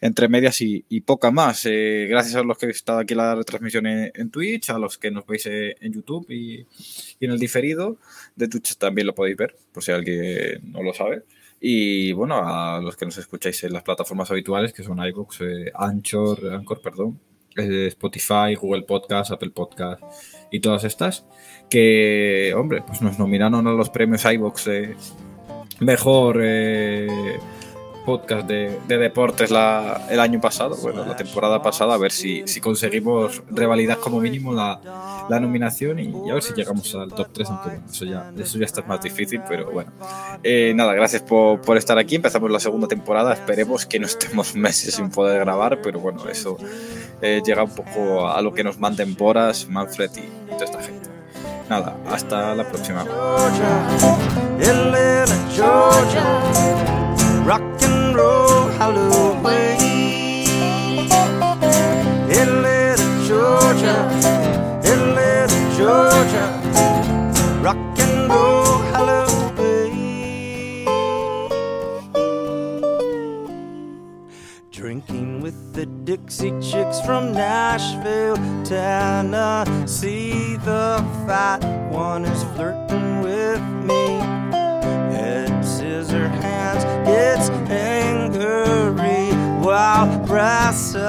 entre medias y, poca más. Eh, gracias a los que habéis estado aquí en la retransmisión en, Twitch, a los que nos veis eh, en YouTube y, en el diferido de Twitch también lo podéis ver, por si alguien no lo sabe. Y bueno, a los que nos escucháis en las plataformas habituales, que son iVoox, eh, Anchor, Anchor, perdón, Spotify, Google Podcast, Apple Podcast y todas estas, que, hombre, pues nos nominaron a los premios iVox de mejor eh, podcast de, deportes la, el año pasado, bueno, la temporada pasada, a ver si, si conseguimos revalidar como mínimo la, la nominación y, a ver si llegamos al top 3, aunque bueno, eso ya, eso ya está más difícil, pero bueno. Eh, nada, gracias por, por, estar aquí, empezamos la segunda temporada, esperemos que no estemos meses sin poder grabar, pero bueno, eso eh, llega un poco a lo que nos manden Boras, Manfred y toda esta gente. Nada, hasta la próxima. Roll halloween. Atlanta, Georgia, Atlanta, Georgia, rock and roll Halloween. Drinking with the Dixie Chicks from Nashville, Tennessee. The fat one is flirting with me her hands gets angry while pressing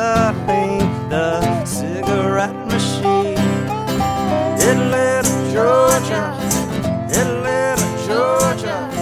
the cigarette machine. Little Georgia, little Georgia.